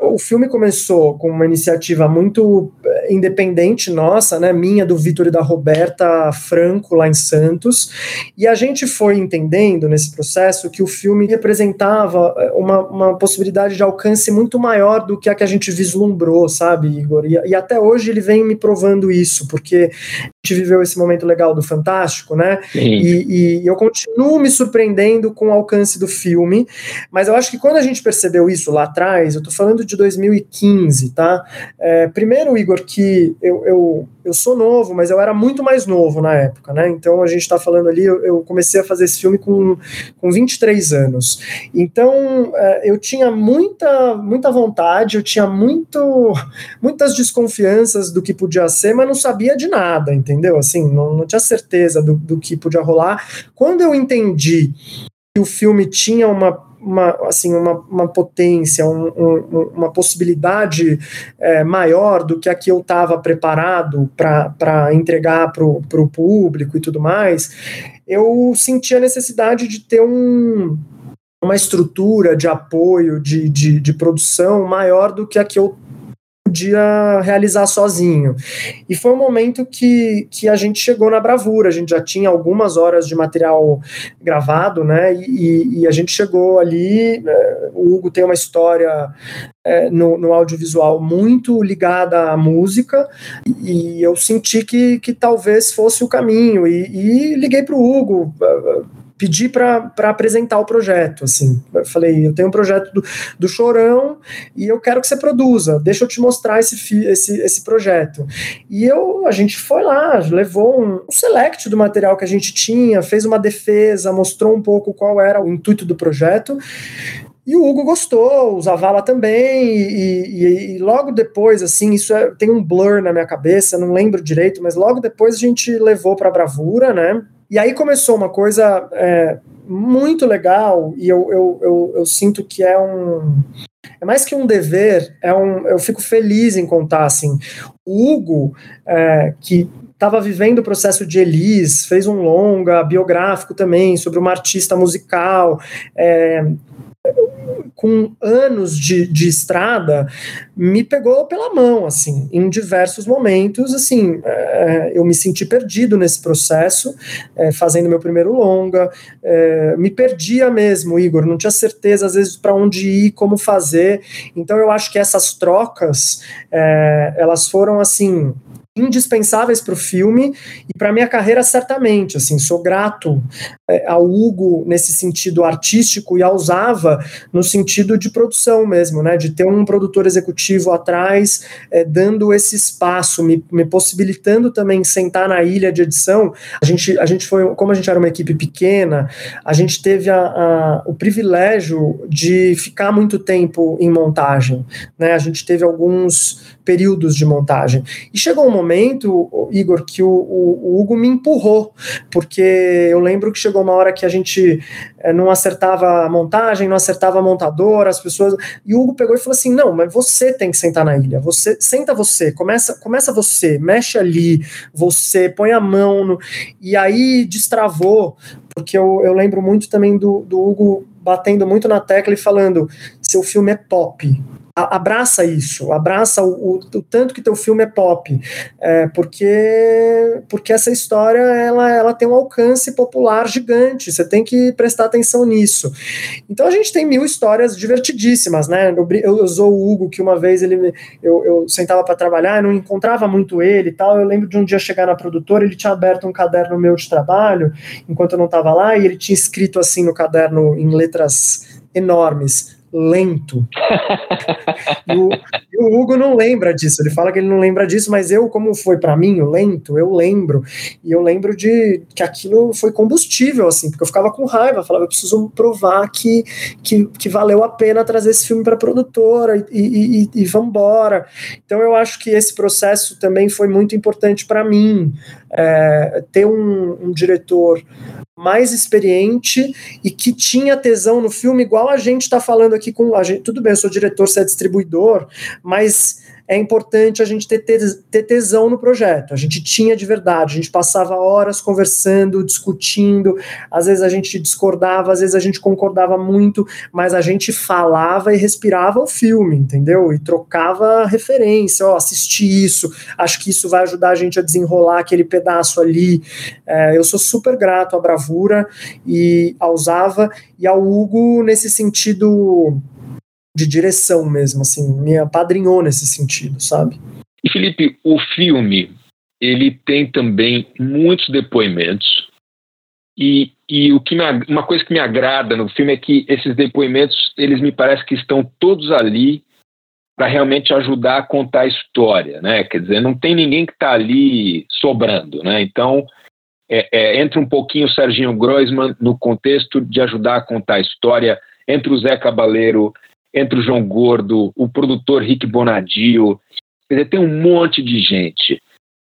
O filme começou com uma iniciativa muito eh, independente nossa, né, minha, do Vitor e da Roberta Franco, lá em Santos, e a gente foi entendendo nesse processo que o filme representava eh, uma, uma possibilidade de alcance muito maior do que a que a gente vislumbrou, sabe, Igor? E, e até hoje ele vem me provando isso, porque a gente viveu esse momento legal do Fantástico, né? E, e, eu continuo me surpreendendo com o alcance do filme, mas eu acho que quando a gente percebeu isso lá atrás, eu tô falando de 2015, tá? É, primeiro, Igor, que eu, eu, eu sou novo, mas eu era muito mais novo na época, né? Então a gente está falando ali, eu, eu, comecei a fazer esse filme com, com 23 anos. Então é, eu tinha muita, muita vontade, eu tinha muito, muitas desconfianças do que podia ser, mas não sabia de nada, entendeu? Assim, não, não tinha certeza do, do que podia rolar. Quando eu entendi que o filme tinha uma uma, assim, uma, uma potência, um, um, uma possibilidade é, maior do que a que eu estava preparado para entregar para o público e tudo mais, eu senti a necessidade de ter um, uma estrutura de apoio, de, de, de produção maior do que a que eu podia realizar sozinho. E foi um momento que, que a gente chegou na bravura, a gente já tinha algumas horas de material gravado, né? E, e a gente chegou ali. É, o Hugo tem uma história é, no, no, audiovisual muito ligada à música, e eu senti que, que talvez fosse o caminho. E, e liguei para o Hugo pedi para apresentar o projeto, assim, eu falei, eu tenho um projeto do, do Chorão e eu quero que você produza, deixa eu te mostrar esse, esse, esse projeto. E eu, a gente foi lá, levou um, um select do material que a gente tinha, fez uma defesa, mostrou um pouco qual era o intuito do projeto, e o Hugo gostou, o Zavala também, e, e, e, logo depois, assim, isso é, tem um blur na minha cabeça, não lembro direito, mas logo depois a gente levou para Bravura, né? E aí começou uma coisa é, muito legal, e eu, eu, eu, eu, sinto que é um. É mais que um dever, é um, eu fico feliz em contar assim. O Hugo, é, que estava vivendo o processo de Elis, fez um longa biográfico também sobre uma artista musical. É, com anos de, de estrada, me pegou pela mão, assim, em diversos momentos, assim, é, eu me senti perdido nesse processo, é, fazendo meu primeiro longa, é, me perdia mesmo, Igor, não tinha certeza, às vezes, para onde ir, como fazer, então eu acho que essas trocas, elas foram, assim, indispensáveis para o filme e para minha carreira certamente assim sou grato é, ao Hugo nesse sentido artístico e ao Zava no sentido de produção mesmo né de ter um produtor executivo atrás é, dando esse espaço me, me, possibilitando também sentar na ilha de edição. A gente a gente foi como a gente era uma equipe pequena a gente teve a, a, o privilégio de ficar muito tempo em montagem né a gente teve alguns períodos de montagem e chegou um momento Igor, que o, o, o, Hugo me empurrou, porque eu lembro que chegou uma hora que a gente é, não acertava a montagem, não acertava a montadora, as pessoas. E o Hugo pegou e falou assim: não, mas você tem que sentar na ilha. Você senta você, começa, começa você, mexe ali, você põe a mão no. E aí destravou, porque eu, eu lembro muito também do, do Hugo batendo muito na tecla e falando: seu filme é pop abraça isso, abraça o, o, o, tanto que teu filme é pop, é, porque porque essa história ela, ela tem um alcance popular gigante, você tem que prestar atenção nisso. Então a gente tem mil histórias divertidíssimas, né? Eu, eu, usou o Hugo que uma vez ele eu, eu sentava para trabalhar, não encontrava muito ele e tal. Eu lembro de um dia chegar na produtora, ele tinha aberto um caderno meu de trabalho enquanto eu não estava lá e ele tinha escrito assim no caderno em letras enormes lento. e, o, e, o, Hugo não lembra disso, ele fala que ele não lembra disso, mas eu, como foi para mim o lento, eu lembro. E eu lembro de que aquilo foi combustível, assim, porque eu ficava com raiva, falava, eu preciso provar que, que, que valeu a pena trazer esse filme para a produtora e, e, e, e vambora. Então eu acho que esse processo também foi muito importante para mim, é, ter um, um diretor mais experiente e que tinha tesão no filme, igual a gente está falando aqui com a gente. Tudo bem, eu sou diretor, você é distribuidor, mas é importante a gente ter, ter tesão no projeto. A gente tinha de verdade, a gente passava horas conversando, discutindo, às vezes a gente discordava, às vezes a gente concordava muito, mas a gente falava e respirava o filme, entendeu? E trocava referência, ó, assisti isso, acho que isso vai ajudar a gente a desenrolar aquele pedaço ali. É, eu sou super grato à Bravura e ao Zava e ao Hugo nesse sentido de direção mesmo, assim, me apadrinhou nesse sentido, sabe? E Felipe, o filme, ele tem também muitos depoimentos e, e o que me, uma coisa que me agrada no filme é que esses depoimentos, eles me parece que estão todos ali para realmente ajudar a contar a história, né? Quer dizer, não tem ninguém que está ali sobrando, né? Então, é, é, entra um pouquinho o Serginho Groisman no contexto de ajudar a contar a história, entre o Zé Cabaleiro entre o João Gordo, o produtor Rick Bonadio. Quer dizer, tem um monte de gente.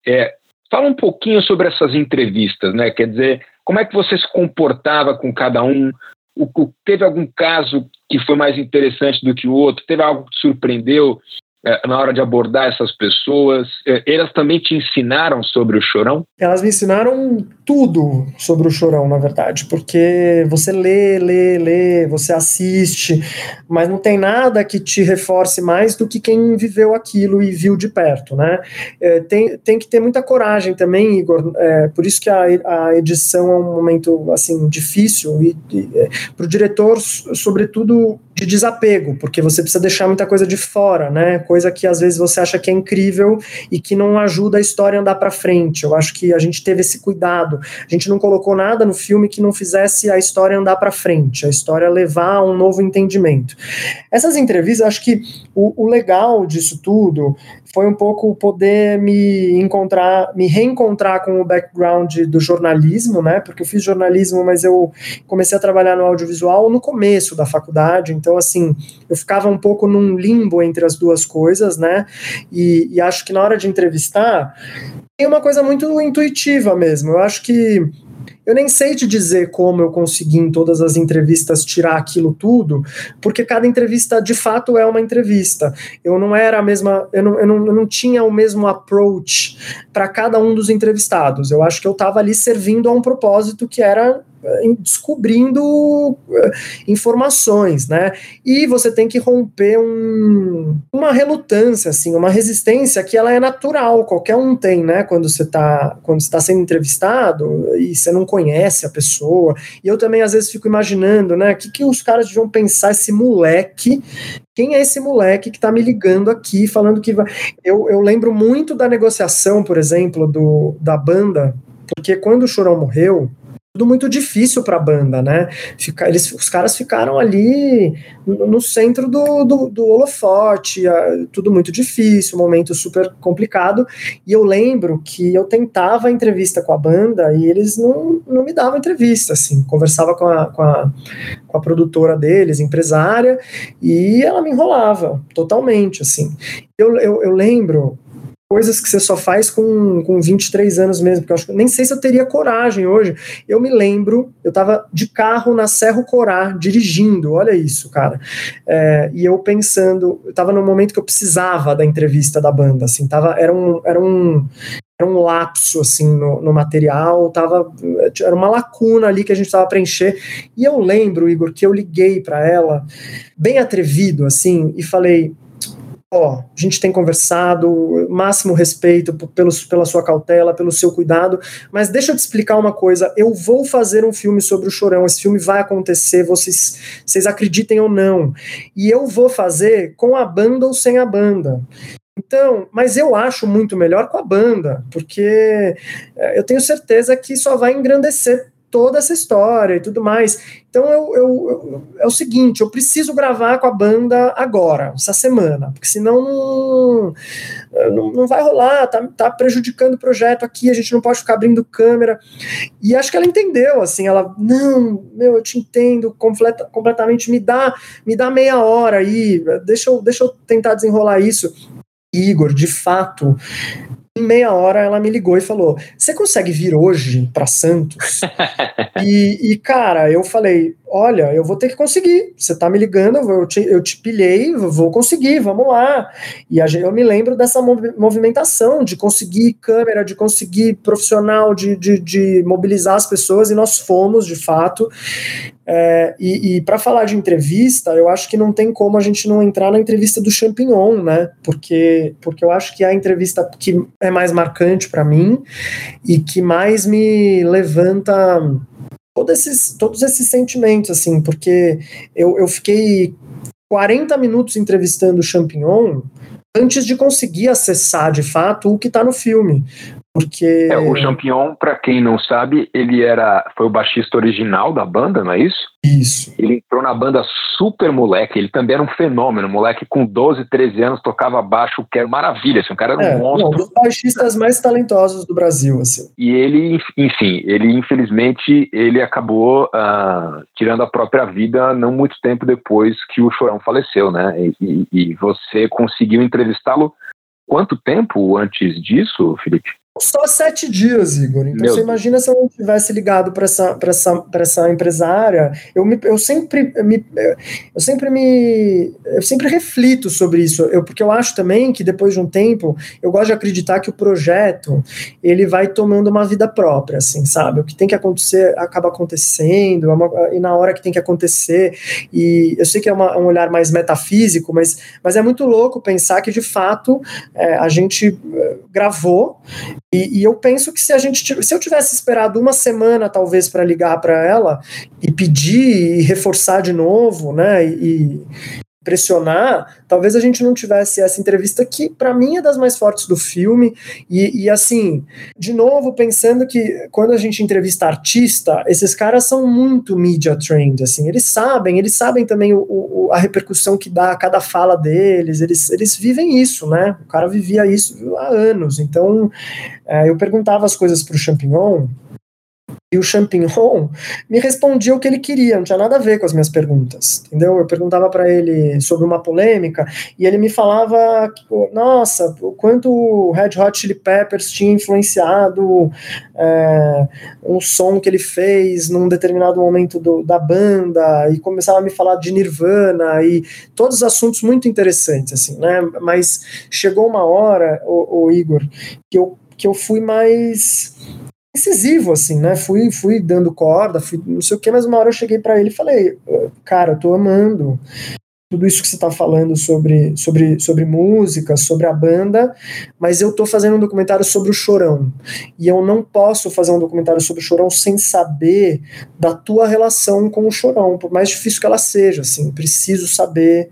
É, fala um pouquinho sobre essas entrevistas, né? Quer dizer, como é que você se comportava com cada um? O, teve algum caso que foi mais interessante do que o outro? Teve algo que te surpreendeu? É, na hora de abordar essas pessoas? É, elas também te ensinaram sobre o chorão? Elas me ensinaram tudo sobre o chorão, na verdade, porque você lê, lê, lê, você assiste, mas não tem nada que te reforce mais do que quem viveu aquilo e viu de perto, né? É, tem, tem que ter muita coragem também, Igor, é, por isso que a, a edição é um momento, assim, difícil e, e para o diretor, sobretudo, de desapego, porque você precisa deixar muita coisa de fora, né? Coisa que às vezes você acha que é incrível e que não ajuda a história a andar para frente. Eu acho que a gente teve esse cuidado. A gente não colocou nada no filme que não fizesse a história andar para frente, a história levar a um novo entendimento. Essas entrevistas, acho que o, o legal disso tudo foi um pouco poder me encontrar, me reencontrar com o background do jornalismo, né? Porque eu fiz jornalismo, mas eu comecei a trabalhar no audiovisual no começo da faculdade, então assim, eu ficava um pouco num limbo entre as duas coisas, né? E, e acho que na hora de entrevistar tem uma coisa muito intuitiva mesmo. Eu acho que eu nem sei te dizer como eu consegui em todas as entrevistas tirar aquilo tudo, porque cada entrevista de fato é uma entrevista. Eu não era a mesma, eu não, eu não, eu não tinha o mesmo approach para cada um dos entrevistados. Eu acho que eu estava ali servindo a um propósito que era descobrindo eh, informações, né? E você tem que romper um, uma relutância, assim, uma resistência que ela é natural, qualquer um tem, né? Quando você está quando está sendo entrevistado e você não conhece a pessoa. E eu também às vezes fico imaginando, né? O que, que os caras deviam pensar esse moleque quem é esse moleque que está me ligando aqui, falando que vai. Eu, eu lembro muito da negociação, por exemplo, do, da banda, porque quando o Chorão morreu, tudo muito difícil para a banda, né? Eles, os caras ficaram ali no, no centro do, do, do holofote, tudo muito difícil, momento super complicado. E eu lembro que eu tentava a entrevista com a banda e eles não, não me davam entrevista, assim. Conversava com a, com a, com a produtora deles, empresária, e ela me enrolava totalmente, assim. Eu, eu, eu lembro coisas que você só faz com, com 23 anos mesmo, porque eu acho nem sei se eu teria coragem hoje. Eu me lembro, eu estava de carro na Serra Corá, dirigindo, olha isso, cara. É, e eu pensando, eu estava no momento que eu precisava da entrevista da banda, assim, tava, era um, era um, era um lapso assim no, no, material, tava, era uma lacuna ali que a gente estava preencher. E eu lembro, Igor, que eu liguei para ela, bem atrevido assim, e falei: a gente tem conversado, máximo respeito pelo, pela sua cautela, pelo seu cuidado, mas deixa eu te explicar uma coisa, eu vou fazer um filme sobre o Chorão, esse filme vai acontecer, vocês, vocês acreditem ou não, e eu vou fazer com a banda ou sem a banda. Então, mas eu acho muito melhor com a banda, porque eh, eu tenho certeza que só vai engrandecer toda essa história e tudo mais. Então eu, eu, eu, é o seguinte, eu preciso gravar com a banda agora, essa semana, porque senão não, não, não, vai rolar, tá, tá prejudicando o projeto aqui, a gente não pode ficar abrindo câmera. E acho que ela entendeu, assim, ela, não, meu, eu te entendo completa, completamente, me dá, me dá meia hora aí, deixa eu, deixa eu tentar desenrolar isso. Igor, de fato, em meia hora ela me ligou e falou: Você consegue vir hoje para Santos? e, e, cara, eu falei: Olha, eu vou ter que conseguir. Você tá me ligando, eu te, eu te pilhei, vou conseguir, vamos lá. E a, eu me lembro dessa movimentação de conseguir câmera, de conseguir profissional, de, de, de mobilizar as pessoas, e nós fomos, de fato. É, e, e para falar de entrevista, eu acho que não tem como a gente não entrar na entrevista do Champignon, né? Porque, porque eu acho que é a entrevista que é mais marcante para mim e que mais me levanta todos esses, todos esses sentimentos, assim, porque eu, eu fiquei 40 minutos entrevistando o Champignon antes de conseguir acessar de fato o que está no filme. Porque. É, o Champignon, para quem não sabe, ele era foi o baixista original da banda, não é isso? Isso. Ele entrou na banda super moleque, ele também era um fenômeno, moleque com 12, 13 anos tocava baixo, que era maravilha, assim, um cara era um é, monstro. Um dos baixistas mais talentosos do Brasil, assim. E ele, enfim, ele infelizmente, ele acabou uh, tirando a própria vida não muito tempo depois que o Chorão faleceu, né? E, e, e você conseguiu entrevistá-lo quanto tempo antes disso, Felipe? Só sete dias, Igor. Então Meu você imagina se eu não tivesse ligado para essa, essa, essa empresária. Eu, me, eu sempre me. Eu sempre me. Eu sempre reflito sobre isso. Eu, porque eu acho também que depois de um tempo, eu gosto de acreditar que o projeto ele vai tomando uma vida própria, assim, sabe? O que tem que acontecer acaba acontecendo, é uma, e na hora que tem que acontecer. E eu sei que é uma, um olhar mais metafísico, mas, mas é muito louco pensar que de fato é, a gente eh, gravou e, e, eu penso que se a gente se eu tivesse esperado uma semana talvez para ligar para ela e pedir e reforçar de novo, né, e, pressionar, talvez a gente não tivesse essa entrevista que para mim é das mais fortes do filme. E, e, assim, de novo pensando que quando a gente entrevista artista, esses caras são muito media trained, assim, eles sabem, eles sabem também o, o, a repercussão que dá a cada fala deles, eles, eles vivem isso, né? O cara vivia isso há anos, então é, eu perguntava as coisas para o Champignon e o Champignon me respondia o que ele queria, não tinha nada a ver com as minhas perguntas, entendeu? Eu perguntava para ele sobre uma polêmica e ele me falava, nossa, o quanto o Red Hot Chili Peppers tinha influenciado é, um som que ele fez num determinado momento do, da banda e começava a me falar de Nirvana e todos os assuntos muito interessantes, assim, né? Mas chegou uma hora, o, o Igor, que eu, que eu fui mais incisivo, assim, né? Fui, fui dando corda, fui não sei o que, mas uma hora eu cheguei para ele e falei, cara, eu tô amando tudo isso que você está falando sobre, sobre, sobre música, sobre a banda, mas eu estou fazendo um documentário sobre o Chorão. E eu não posso fazer um documentário sobre o Chorão sem saber da tua relação com o Chorão, por mais difícil que ela seja, assim, preciso saber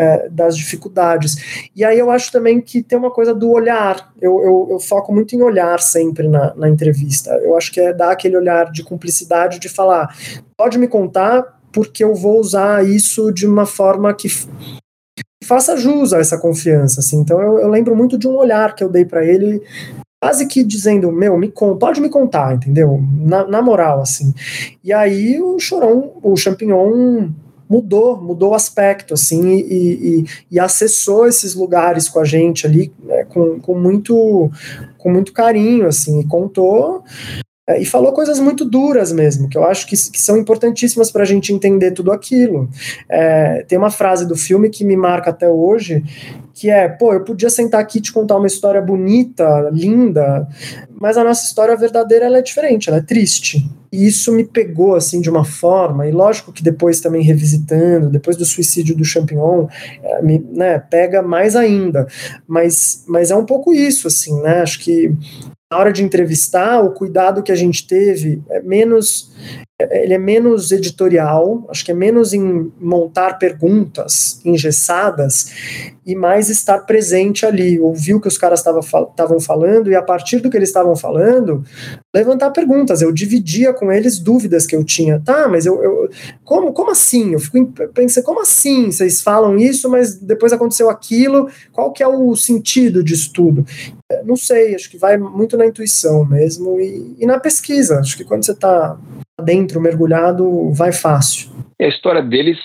é, das dificuldades. E aí eu acho também que tem uma coisa do olhar. Eu, eu, eu foco muito em olhar sempre na, na entrevista. Eu acho que é dar aquele olhar de cumplicidade, de falar, pode me contar, porque eu vou usar isso de uma forma que faça jus a essa confiança. Assim. Então eu, eu lembro muito de um olhar que eu dei para ele quase que dizendo, meu, me pode me contar, entendeu? Na, na, moral, assim. E aí o Chorão, o Champignon mudou, mudou o aspecto, assim, e, e, e acessou esses lugares com a gente ali, né, com, com, muito, com muito carinho, assim, e contou e falou coisas muito duras mesmo, que eu acho que, que são importantíssimas para a gente entender tudo aquilo. É, tem uma frase do filme que me marca até hoje, que é, pô, eu podia sentar aqui e te contar uma história bonita, linda, mas a nossa história verdadeira ela é diferente, ela é triste. E isso me pegou assim de uma forma, e lógico que depois também revisitando, depois do suicídio do Champignon, é, me né, pega mais ainda. Mas, mas é um pouco isso, assim, né? Acho que na hora de entrevistar, o cuidado que a gente teve é menos ele é menos editorial, acho que é menos em montar perguntas engessadas e mais estar presente ali, ouvir o que os caras estavam falando e a partir do que eles estavam falando, levantar perguntas. Eu dividia com eles dúvidas que eu tinha. Tá, mas eu, eu como, como assim? Eu fico pensando, como assim? Vocês falam isso, mas depois aconteceu aquilo, qual que é o sentido disso tudo? Não sei, acho que vai muito na intuição mesmo e, e na pesquisa. Acho que quando você está dentro, mergulhado, vai fácil. A história deles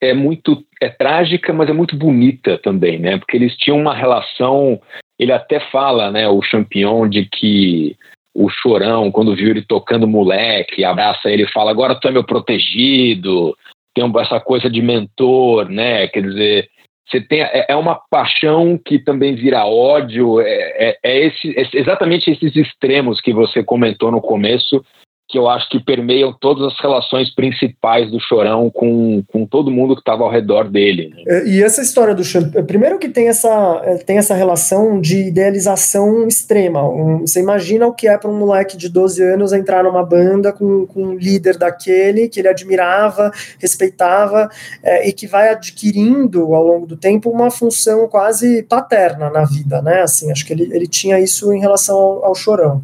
é muito é trágica, mas é muito bonita também, né? Porque eles tinham uma relação. Ele até fala, né, o Champignon, de que o Chorão, quando viu ele tocando moleque, abraça ele e fala: Agora tu é meu protegido. Tem essa coisa de mentor, né? Quer dizer, você tem é, é uma paixão que também vira ódio. É, é, é, esse, é exatamente esses extremos que você comentou no começo que eu acho que permeiam todas as relações principais do Chorão com, com todo mundo que estava ao redor dele. Né? É, e essa história do Chorão, primeiro que tem essa, é, tem essa relação de idealização extrema. Um, você imagina o que é para um moleque de 12 anos entrar numa banda com, com um líder daquele que ele admirava, respeitava é, e que vai adquirindo ao longo do tempo uma função quase paterna na vida, né? Assim, acho que ele, ele tinha isso em relação ao, ao Chorão.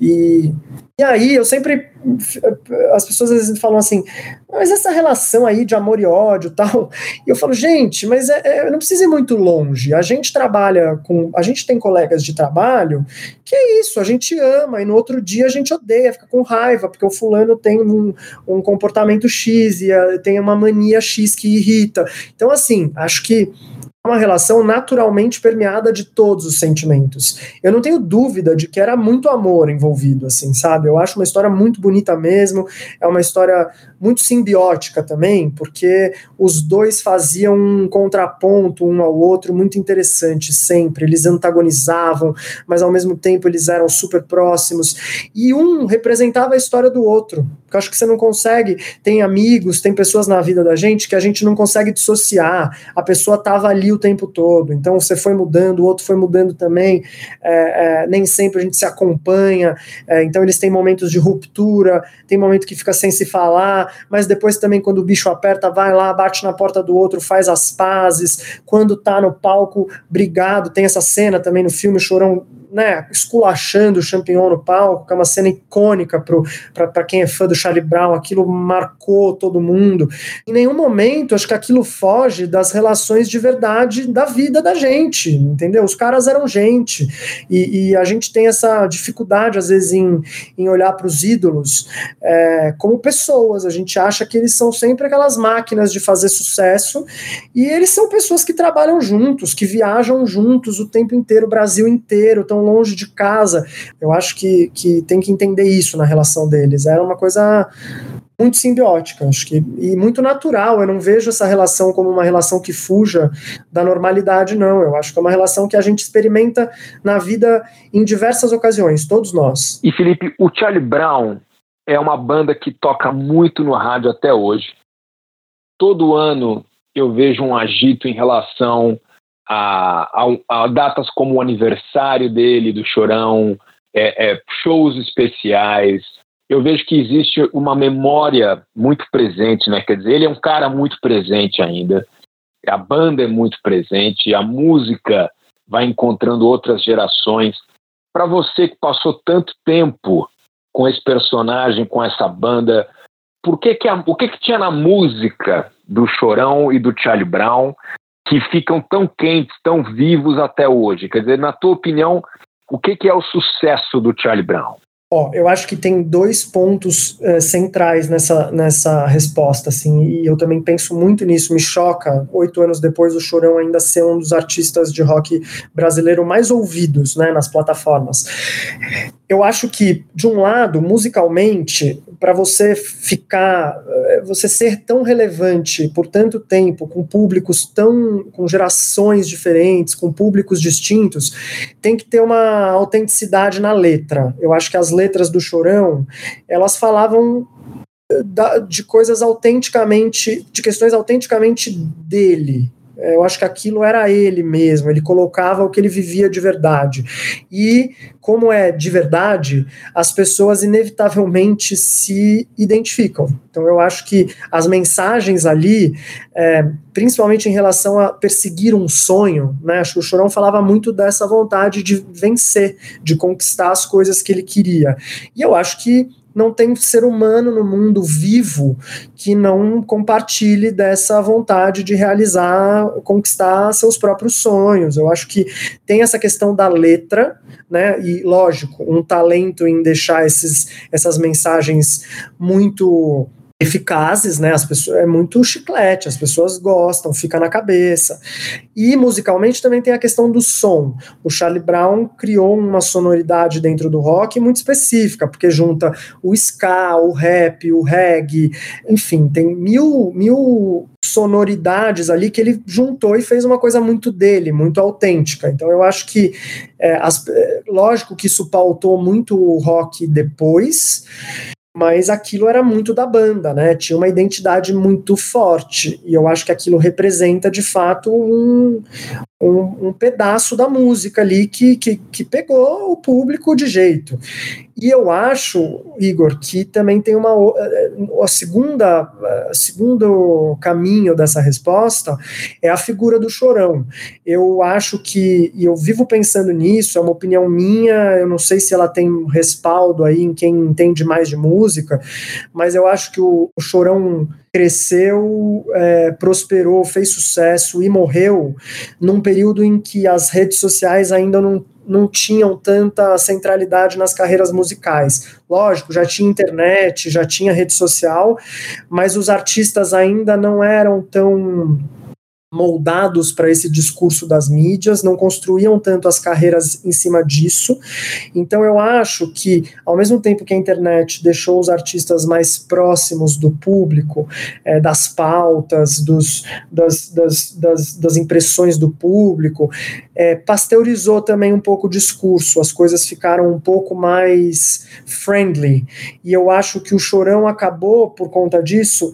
E e aí eu sempre as pessoas às vezes falam assim, mas essa relação aí de amor e ódio tal, e eu falo, gente, mas é, é, não precisa ir muito longe. A gente trabalha com, a gente tem colegas de trabalho que é isso, a gente ama e no outro dia a gente odeia, fica com raiva porque o fulano tem um, um comportamento X e a, tem uma mania X que irrita. Então assim, acho que uma relação naturalmente permeada de todos os sentimentos. Eu não tenho dúvida de que era muito amor envolvido, assim, sabe? Eu acho uma história muito bonita mesmo, é uma história muito simbiótica também, porque os dois faziam um contraponto um ao outro muito interessante sempre. Eles antagonizavam, mas ao mesmo tempo eles eram super próximos. E um representava a história do outro. Porque eu acho que você não consegue. Tem amigos, tem pessoas na vida da gente que a gente não consegue dissociar. A pessoa estava ali o tempo todo. Então você foi mudando, o outro foi mudando também. É, é, nem sempre a gente se acompanha. É, então eles têm momentos de ruptura, tem momento que fica sem se falar mas depois também quando o bicho aperta, vai lá, bate na porta do outro, faz as pazes, quando tá no palco, brigado, tem essa cena também no filme, Chorão né, esculachando o Champignon no palco, que é uma cena icônica para quem é fã do Charlie Brown, aquilo marcou todo mundo. Em nenhum momento acho que aquilo foge das relações de verdade da vida da gente, entendeu? Os caras eram gente, e, e a gente tem essa dificuldade, às vezes, em, em olhar para os ídolos é, como pessoas, a gente acha que eles são sempre aquelas máquinas de fazer sucesso, e eles são pessoas que trabalham juntos, que viajam juntos o tempo inteiro, o Brasil inteiro, estão longe de casa. Eu acho que, que tem que entender isso na relação deles. Era uma coisa muito simbiótica, acho que e muito natural. Eu não vejo essa relação como uma relação que fuja da normalidade, não. Eu acho que é uma relação que a gente experimenta na vida em diversas ocasiões, todos nós. E Felipe, o Charlie Brown é uma banda que toca muito no rádio até hoje. Todo ano eu vejo um agito em relação a, a, a datas como o aniversário dele, do Chorão, é, é, shows especiais. Eu vejo que existe uma memória muito presente, né? Quer dizer, ele é um cara muito presente ainda. A banda é muito presente, a música vai encontrando outras gerações. Para você que passou tanto tempo com esse personagem, com essa banda, por que que a, o que que tinha na música do Chorão e do Charlie Brown que ficam tão quentes, tão vivos até hoje? Quer dizer, na tua opinião, o que, que é o sucesso do Charlie Brown? Ó, eu acho que tem dois pontos uh, centrais nessa, nessa resposta, assim, e eu também penso muito nisso. Me choca, oito anos depois, o Chorão ainda ser um dos artistas de rock brasileiro mais ouvidos, né, nas plataformas. Eu acho que, de um lado, musicalmente, para você ficar, eh, você ser tão relevante por tanto tempo, com públicos tão, com gerações diferentes, com públicos distintos, tem que ter uma autenticidade na letra. Eu acho que as letras do Chorão, elas falavam eh, de coisas autenticamente, de questões autenticamente dele, eu acho que aquilo era ele mesmo, ele colocava o que ele vivia de verdade. E, como é de verdade, as pessoas inevitavelmente se identificam. Então, eu acho que as mensagens ali, é, principalmente em relação a perseguir um sonho, né? Acho que o Chorão falava muito dessa vontade de vencer, de conquistar as coisas que ele queria. E eu acho que não tem ser humano no mundo vivo que não compartilhe dessa vontade de realizar, conquistar seus próprios sonhos. Eu acho que tem essa questão da letra, né? E lógico, um talento em deixar esses, essas mensagens muito eficazes, né? As pessoas é muito chiclete, as pessoas gostam, fica na cabeça. E musicalmente também tem a questão do som. O Charlie Brown criou uma sonoridade dentro do rock muito específica, porque junta o ska, o rap, o reggae, enfim, tem mil, mil sonoridades ali que ele juntou e fez uma coisa muito dele, muito autêntica. Então eu acho que, é, as, é, lógico que isso pautou muito o rock depois, mas aquilo era muito da banda, né? Tinha uma identidade muito forte, e eu acho que aquilo representa de fato um, um, um pedaço da música ali que, que, que pegou o público de jeito. E eu acho, Igor, que também tem uma a segunda a segundo caminho dessa resposta é a figura do chorão. Eu acho que e eu vivo pensando nisso, é uma opinião minha, eu não sei se ela tem respaldo aí em quem entende mais de música, mas eu acho que o, o chorão cresceu, é, prosperou, fez sucesso e morreu num período em que as redes sociais ainda não não tinham tanta centralidade nas carreiras musicais. Lógico, já tinha internet, já tinha rede social, mas os artistas ainda não eram tão moldados para esse discurso das mídias, não construíam tanto as carreiras em cima disso. Então eu acho que, ao mesmo tempo que a internet deixou os artistas mais próximos do público, é, das pautas, dos, das, das, das, das, impressões do público, é, pasteurizou também um pouco o discurso, as coisas ficaram um pouco mais friendly. E eu acho que o Chorão acabou, por conta disso,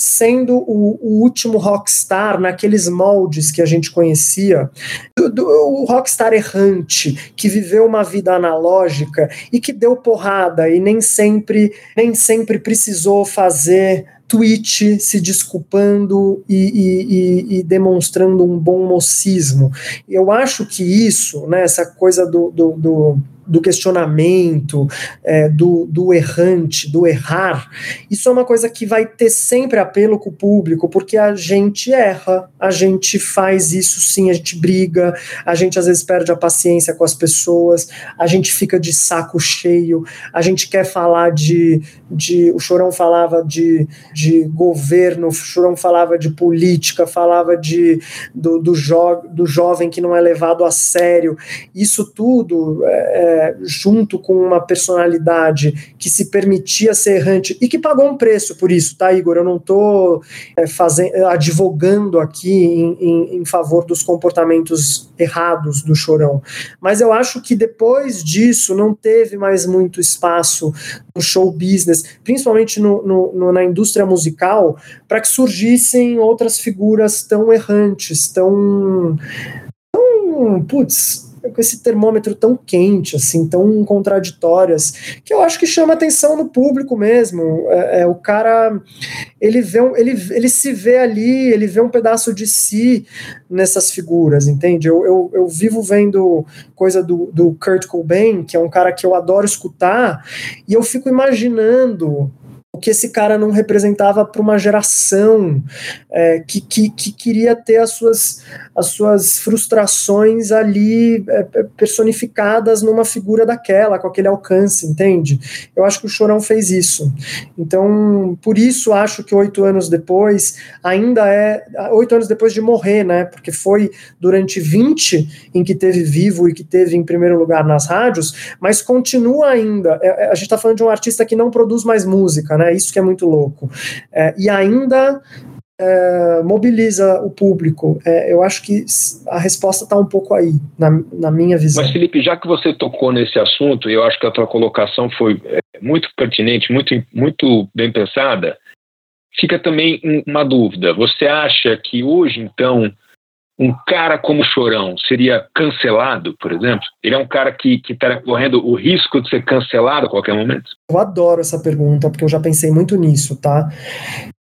sendo o, o, último rockstar naqueles moldes que a gente conhecia, do, do, o rockstar errante que viveu uma vida analógica e que deu porrada e nem sempre nem sempre precisou fazer tweet se desculpando e, e, e, demonstrando um bom mocismo. Eu acho que isso, né, essa coisa do, do, do do questionamento, é, do, do errante, do errar, isso é uma coisa que vai ter sempre apelo com o público, porque a gente erra, a gente faz isso sim, a gente briga, a gente às vezes perde a paciência com as pessoas, a gente fica de saco cheio, a gente quer falar de. de o Chorão falava de, de governo, o Chorão falava de política, falava de, do, do, jo, do jovem que não é levado a sério. Isso tudo. É, junto com uma personalidade que se permitia ser errante e que pagou um preço por isso, tá, Igor? Eu não estou é, fazendo, advogando aqui em, em, em favor dos comportamentos errados do Chorão, mas eu acho que depois disso não teve mais muito espaço no show business, principalmente no, no, no na indústria musical, para que surgissem outras figuras tão errantes, tão, tão putz, com esse termômetro tão quente, assim, tão contraditórias, que eu acho que chama atenção no público mesmo. É, é, o cara, ele vê, um, ele, ele se vê ali, ele vê um pedaço de si nessas figuras, entende? Eu, eu, eu vivo vendo coisa do, do Kurt Cobain, que é um cara que eu adoro escutar, e eu fico imaginando que esse cara não representava para uma geração é, que, que, que, queria ter as suas, as suas frustrações ali é, é, personificadas numa figura daquela, com aquele alcance, entende? Eu acho que o Chorão fez isso. Então, por isso acho que oito anos depois, ainda é. Oito anos depois de morrer, né? Porque foi durante 20 em que teve vivo e que teve em primeiro lugar nas rádios, mas continua ainda. É, é, a gente está falando de um artista que não produz mais música, né? Isso que é muito louco. É, e ainda é, mobiliza o público. É, eu acho que a resposta está um pouco aí, na, na, minha visão. Mas, Felipe, já que você tocou nesse assunto, eu acho que a tua colocação foi é, muito pertinente, muito, muito bem pensada, fica também uma dúvida. Você acha que hoje, então, um cara como Chorão seria cancelado, por exemplo? Ele é um cara que estaria correndo o risco de ser cancelado a qualquer momento? Eu adoro essa pergunta, porque eu já pensei muito nisso, tá?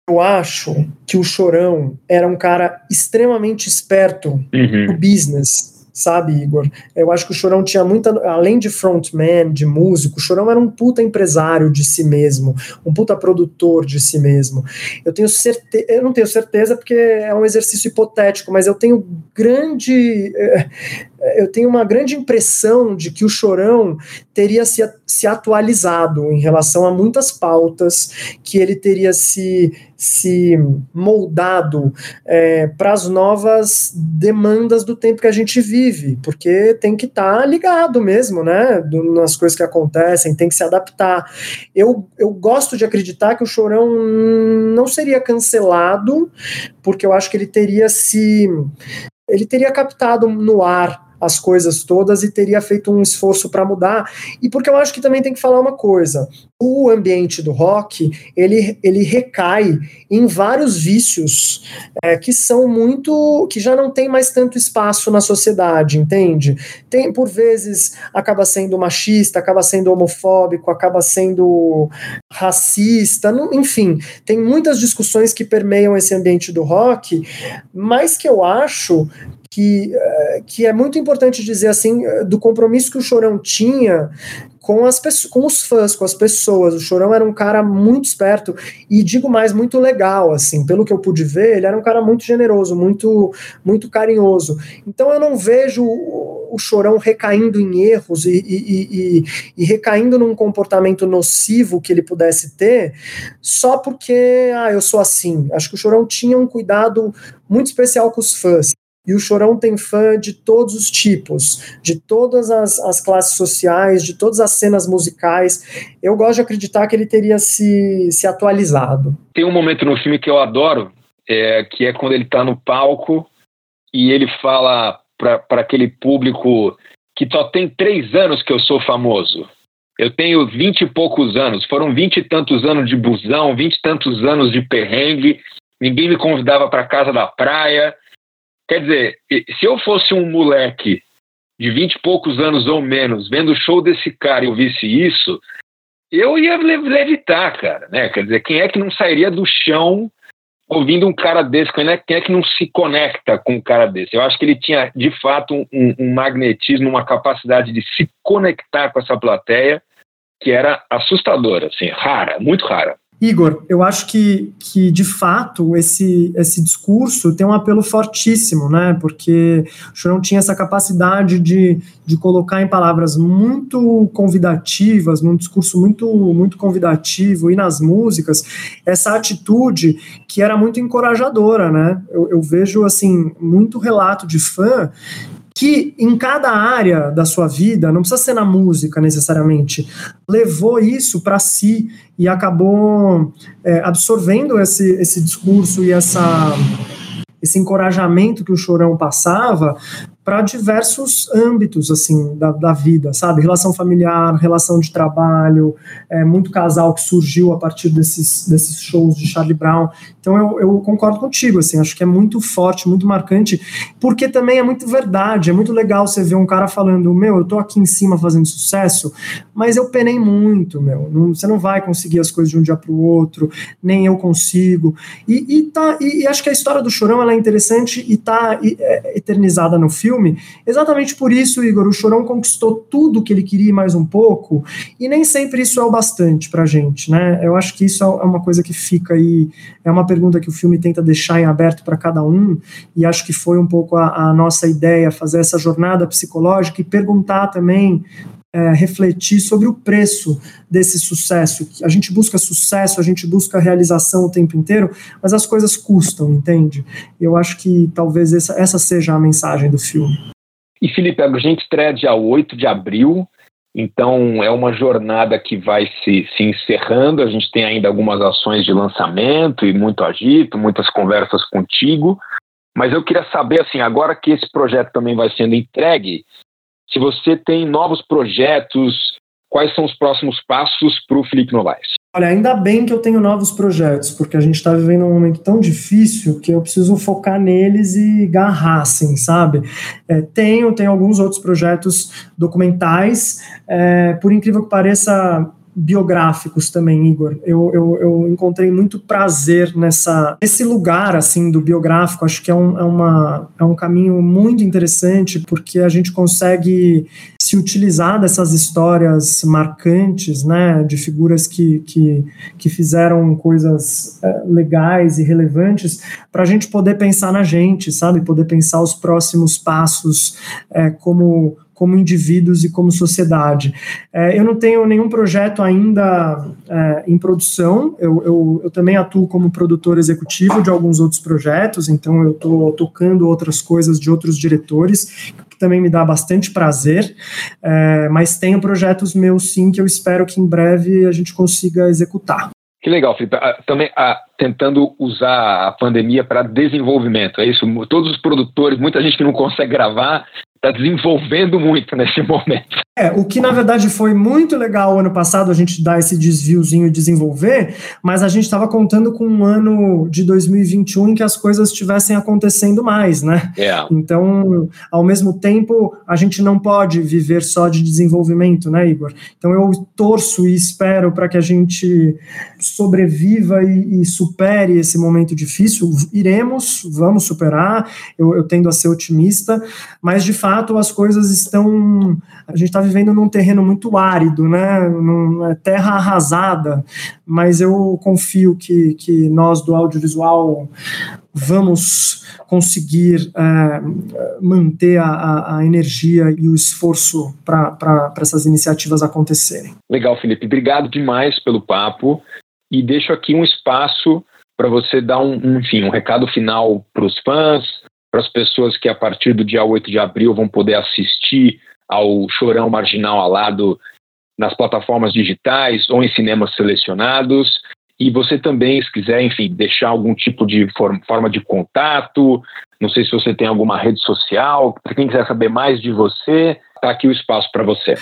Eu acho que o Chorão era um cara extremamente esperto uhum. no business sabe, Igor? Eu acho que o Chorão tinha muita. Além de frontman, de músico, o Chorão era um puta empresário de si mesmo, um puta produtor de si mesmo. Eu tenho certeza. Eu não tenho certeza porque é um exercício hipotético, mas eu tenho grande. Eh, eu tenho uma grande impressão de que o Chorão teria se, se atualizado em relação a muitas pautas, que ele teria se, se moldado é, para as novas demandas do tempo que a gente vive, porque tem que estar tá ligado mesmo, né, do, nas coisas que acontecem, tem que se adaptar. Eu, eu gosto de acreditar que o Chorão não seria cancelado, porque eu acho que ele teria se ele teria captado no ar as coisas todas e teria feito um esforço para mudar. E porque eu acho que também tem que falar uma coisa: o ambiente do rock ele, ele recai em vários vícios é, que são muito que já não tem mais tanto espaço na sociedade, entende? Tem por vezes acaba sendo machista, acaba sendo homofóbico, acaba sendo racista, não, enfim, tem muitas discussões que permeiam esse ambiente do rock, mas que eu acho que, eh, que é muito importante dizer assim eh, do compromisso que o Chorão tinha com, as com os fãs, com as pessoas. O Chorão era um cara muito esperto e digo mais, muito legal, assim, pelo que eu pude ver, ele era um cara muito generoso, muito muito carinhoso. Então eu não vejo o chorão recaindo em erros e, e, e, e, recaindo num comportamento nocivo que ele pudesse ter, só porque, ah, eu sou assim. Acho que o chorão tinha um cuidado muito especial com os fãs. E o Chorão tem fã de todos os tipos, de todas as, as classes sociais, de todas as cenas musicais. Eu gosto de acreditar que ele teria se, se atualizado. Tem um momento no filme que eu adoro, é, que é quando ele está no palco e ele fala para aquele público que só tem três anos que eu sou famoso. Eu tenho vinte e poucos anos, foram vinte e tantos anos de busão, vinte e tantos anos de perrengue, ninguém me convidava para casa da praia. Quer dizer, se eu fosse um moleque de vinte e poucos anos ou menos, vendo o show desse cara e ouvisse isso, eu ia levitar, cara, né? Quer dizer, quem é que não sairia do chão ouvindo um cara desse? Quem é, quem é que não se conecta com um cara desse? Eu acho que ele tinha, de fato, um, um magnetismo, uma capacidade de se conectar com essa plateia que era assustadora, assim, rara, muito rara. Igor, eu acho que, que de fato esse, esse discurso tem um apelo fortíssimo, né? Porque o Chorão tinha essa capacidade de, de colocar em palavras muito convidativas, num discurso muito, muito convidativo e nas músicas, essa atitude que era muito encorajadora, né? Eu, eu vejo, assim, muito relato de fã que em cada área da sua vida, não precisa ser na música necessariamente, levou isso para si e acabou é, absorvendo esse, esse discurso e essa, esse encorajamento que o Chorão passava para diversos âmbitos assim da, da, vida, sabe? Relação familiar, relação de trabalho, é, muito casal que surgiu a partir desses, desses shows de Charlie Brown. Então eu, eu concordo contigo, assim, acho que é muito forte, muito marcante, porque também é muito verdade, é muito legal você ver um cara falando, meu, eu tô aqui em cima fazendo sucesso, mas eu penei muito, meu, não, você não vai conseguir as coisas de um dia para o outro, nem eu consigo. E, e, tá, e, e, acho que a história do Chorão ela é interessante e tá é, eternizada no filme filme. Exatamente por isso, Igor, o Chorão conquistou tudo que ele queria mais um pouco, e nem sempre isso é o bastante pra gente, né? Eu acho que isso é uma coisa que fica aí, é uma pergunta que o filme tenta deixar em aberto para cada um, e acho que foi um pouco a, a nossa ideia, fazer essa jornada psicológica e perguntar também é, refletir sobre o preço desse sucesso. A gente busca sucesso, a gente busca realização o tempo inteiro, mas as coisas custam, entende? Eu acho que talvez essa, essa seja a mensagem do filme. E Felipe, a gente estreia dia 8 de abril, então é uma jornada que vai se, se encerrando. A gente tem ainda algumas ações de lançamento e muito agito, muitas conversas contigo. Mas eu queria saber, assim, agora que esse projeto também vai sendo entregue, se você tem novos projetos, quais são os próximos passos para o Felipe Novaes? Olha, ainda bem que eu tenho novos projetos, porque a gente está vivendo um momento tão difícil que eu preciso focar neles e garrar, assim, sabe? É, tenho, tenho alguns outros projetos documentais. É, por incrível que pareça, biográficos também, Igor. Eu, eu, eu, encontrei muito prazer nessa nesse lugar assim do biográfico. Acho que é um, é, uma, é um caminho muito interessante porque a gente consegue se utilizar dessas histórias marcantes, né, de figuras que, que, que fizeram coisas é, legais e relevantes para a gente poder pensar na gente, sabe, poder pensar os próximos passos é, como como indivíduos e como sociedade. É, eu não tenho nenhum projeto ainda é, em produção, eu, eu, eu, também atuo como produtor executivo de alguns outros projetos, então eu estou tocando outras coisas de outros diretores, que também me dá bastante prazer, é, mas tenho projetos meus sim que eu espero que em breve a gente consiga executar. Que legal, Felipe. Ah, também ah, tentando usar a pandemia para desenvolvimento, é isso? Todos os produtores, muita gente que não consegue gravar, está desenvolvendo muito nesse momento. É, o que na verdade foi muito legal ano passado a gente dar esse desviozinho e desenvolver, mas a gente estava contando com um ano de 2021 em que as coisas estivessem acontecendo mais, né? É. Então, ao mesmo tempo, a gente não pode viver só de desenvolvimento, né, Igor? Então eu torço e espero para que a gente sobreviva e, e, supere esse momento difícil. Iremos, vamos superar, eu, eu tendo a ser otimista, mas de fato as coisas estão. A gente está vivendo num terreno muito árido, né? Numa terra arrasada, mas eu confio que, que nós do audiovisual vamos conseguir é, manter a, a, energia e o esforço para essas iniciativas acontecerem. Legal, Felipe. Obrigado demais pelo papo e deixo aqui um espaço para você dar um, um, enfim, um recado final para os fãs, para as pessoas que a partir do dia 8 de abril vão poder assistir ao Chorão Marginal Alado nas plataformas digitais ou em cinemas selecionados. E você também, se quiser, enfim, deixar algum tipo de forma de contato, não sei se você tem alguma rede social, para quem quiser saber mais de você, Está aqui o espaço para você.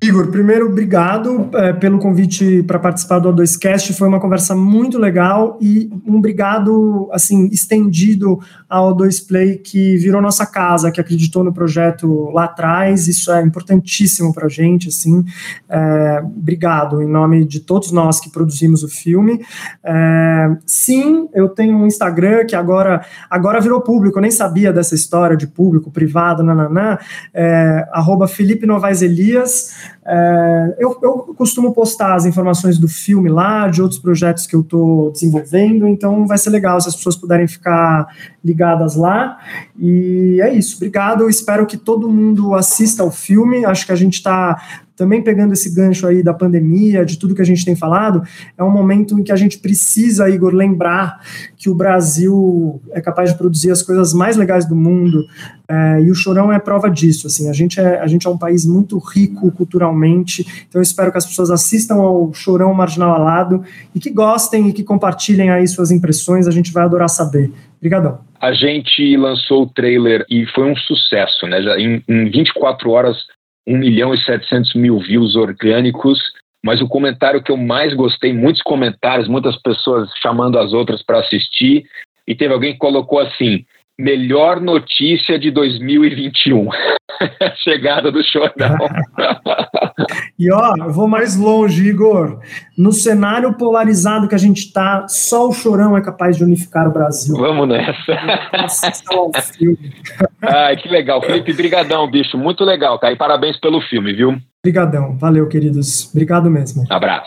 Igor, primeiro, obrigado é, pelo convite para participar do O2Cast. Foi uma conversa muito legal e um obrigado assim estendido ao O2 Play que virou nossa casa, que acreditou no projeto lá atrás. Isso é importantíssimo para a gente. Assim, é, obrigado em nome de todos nós que produzimos o filme. É, sim, eu tenho um Instagram que agora agora virou público. Eu nem sabia dessa história de público, privado, nananã. É, arroba Felipe Novaes Elias. É, eu, eu, costumo postar as informações do filme lá, de outros projetos que eu estou desenvolvendo, então vai ser legal se as pessoas puderem ficar ligadas lá. E é isso, obrigado. Espero que todo mundo assista ao filme. Acho que a gente está também pegando esse gancho aí da pandemia, de tudo que a gente tem falado, é um momento em que a gente precisa, Igor, lembrar que o Brasil é capaz de produzir as coisas mais legais do mundo, é, e o Chorão é prova disso, assim, a gente é, a gente é um país muito rico culturalmente, então eu espero que as pessoas assistam ao Chorão Marginal Alado e que gostem e que compartilhem aí suas impressões, a gente vai adorar saber. Obrigadão. A gente lançou o trailer e foi um sucesso, né? Já em, em 24 horas 1 milhão e 700 mil views orgânicos, mas o comentário que eu mais gostei, muitos comentários, muitas pessoas chamando as outras para assistir, e teve alguém que colocou assim: melhor notícia de 2021. Chegada do Chorão. e ó, eu vou mais longe, Igor. No cenário polarizado que a gente está, só o Chorão é capaz de unificar o Brasil. Vamos nessa. Ai, que legal. Felipe, brigadão, bicho. Muito legal, cara. E parabéns pelo filme, viu? Obrigadão. Valeu, queridos. Obrigado mesmo. Abraço.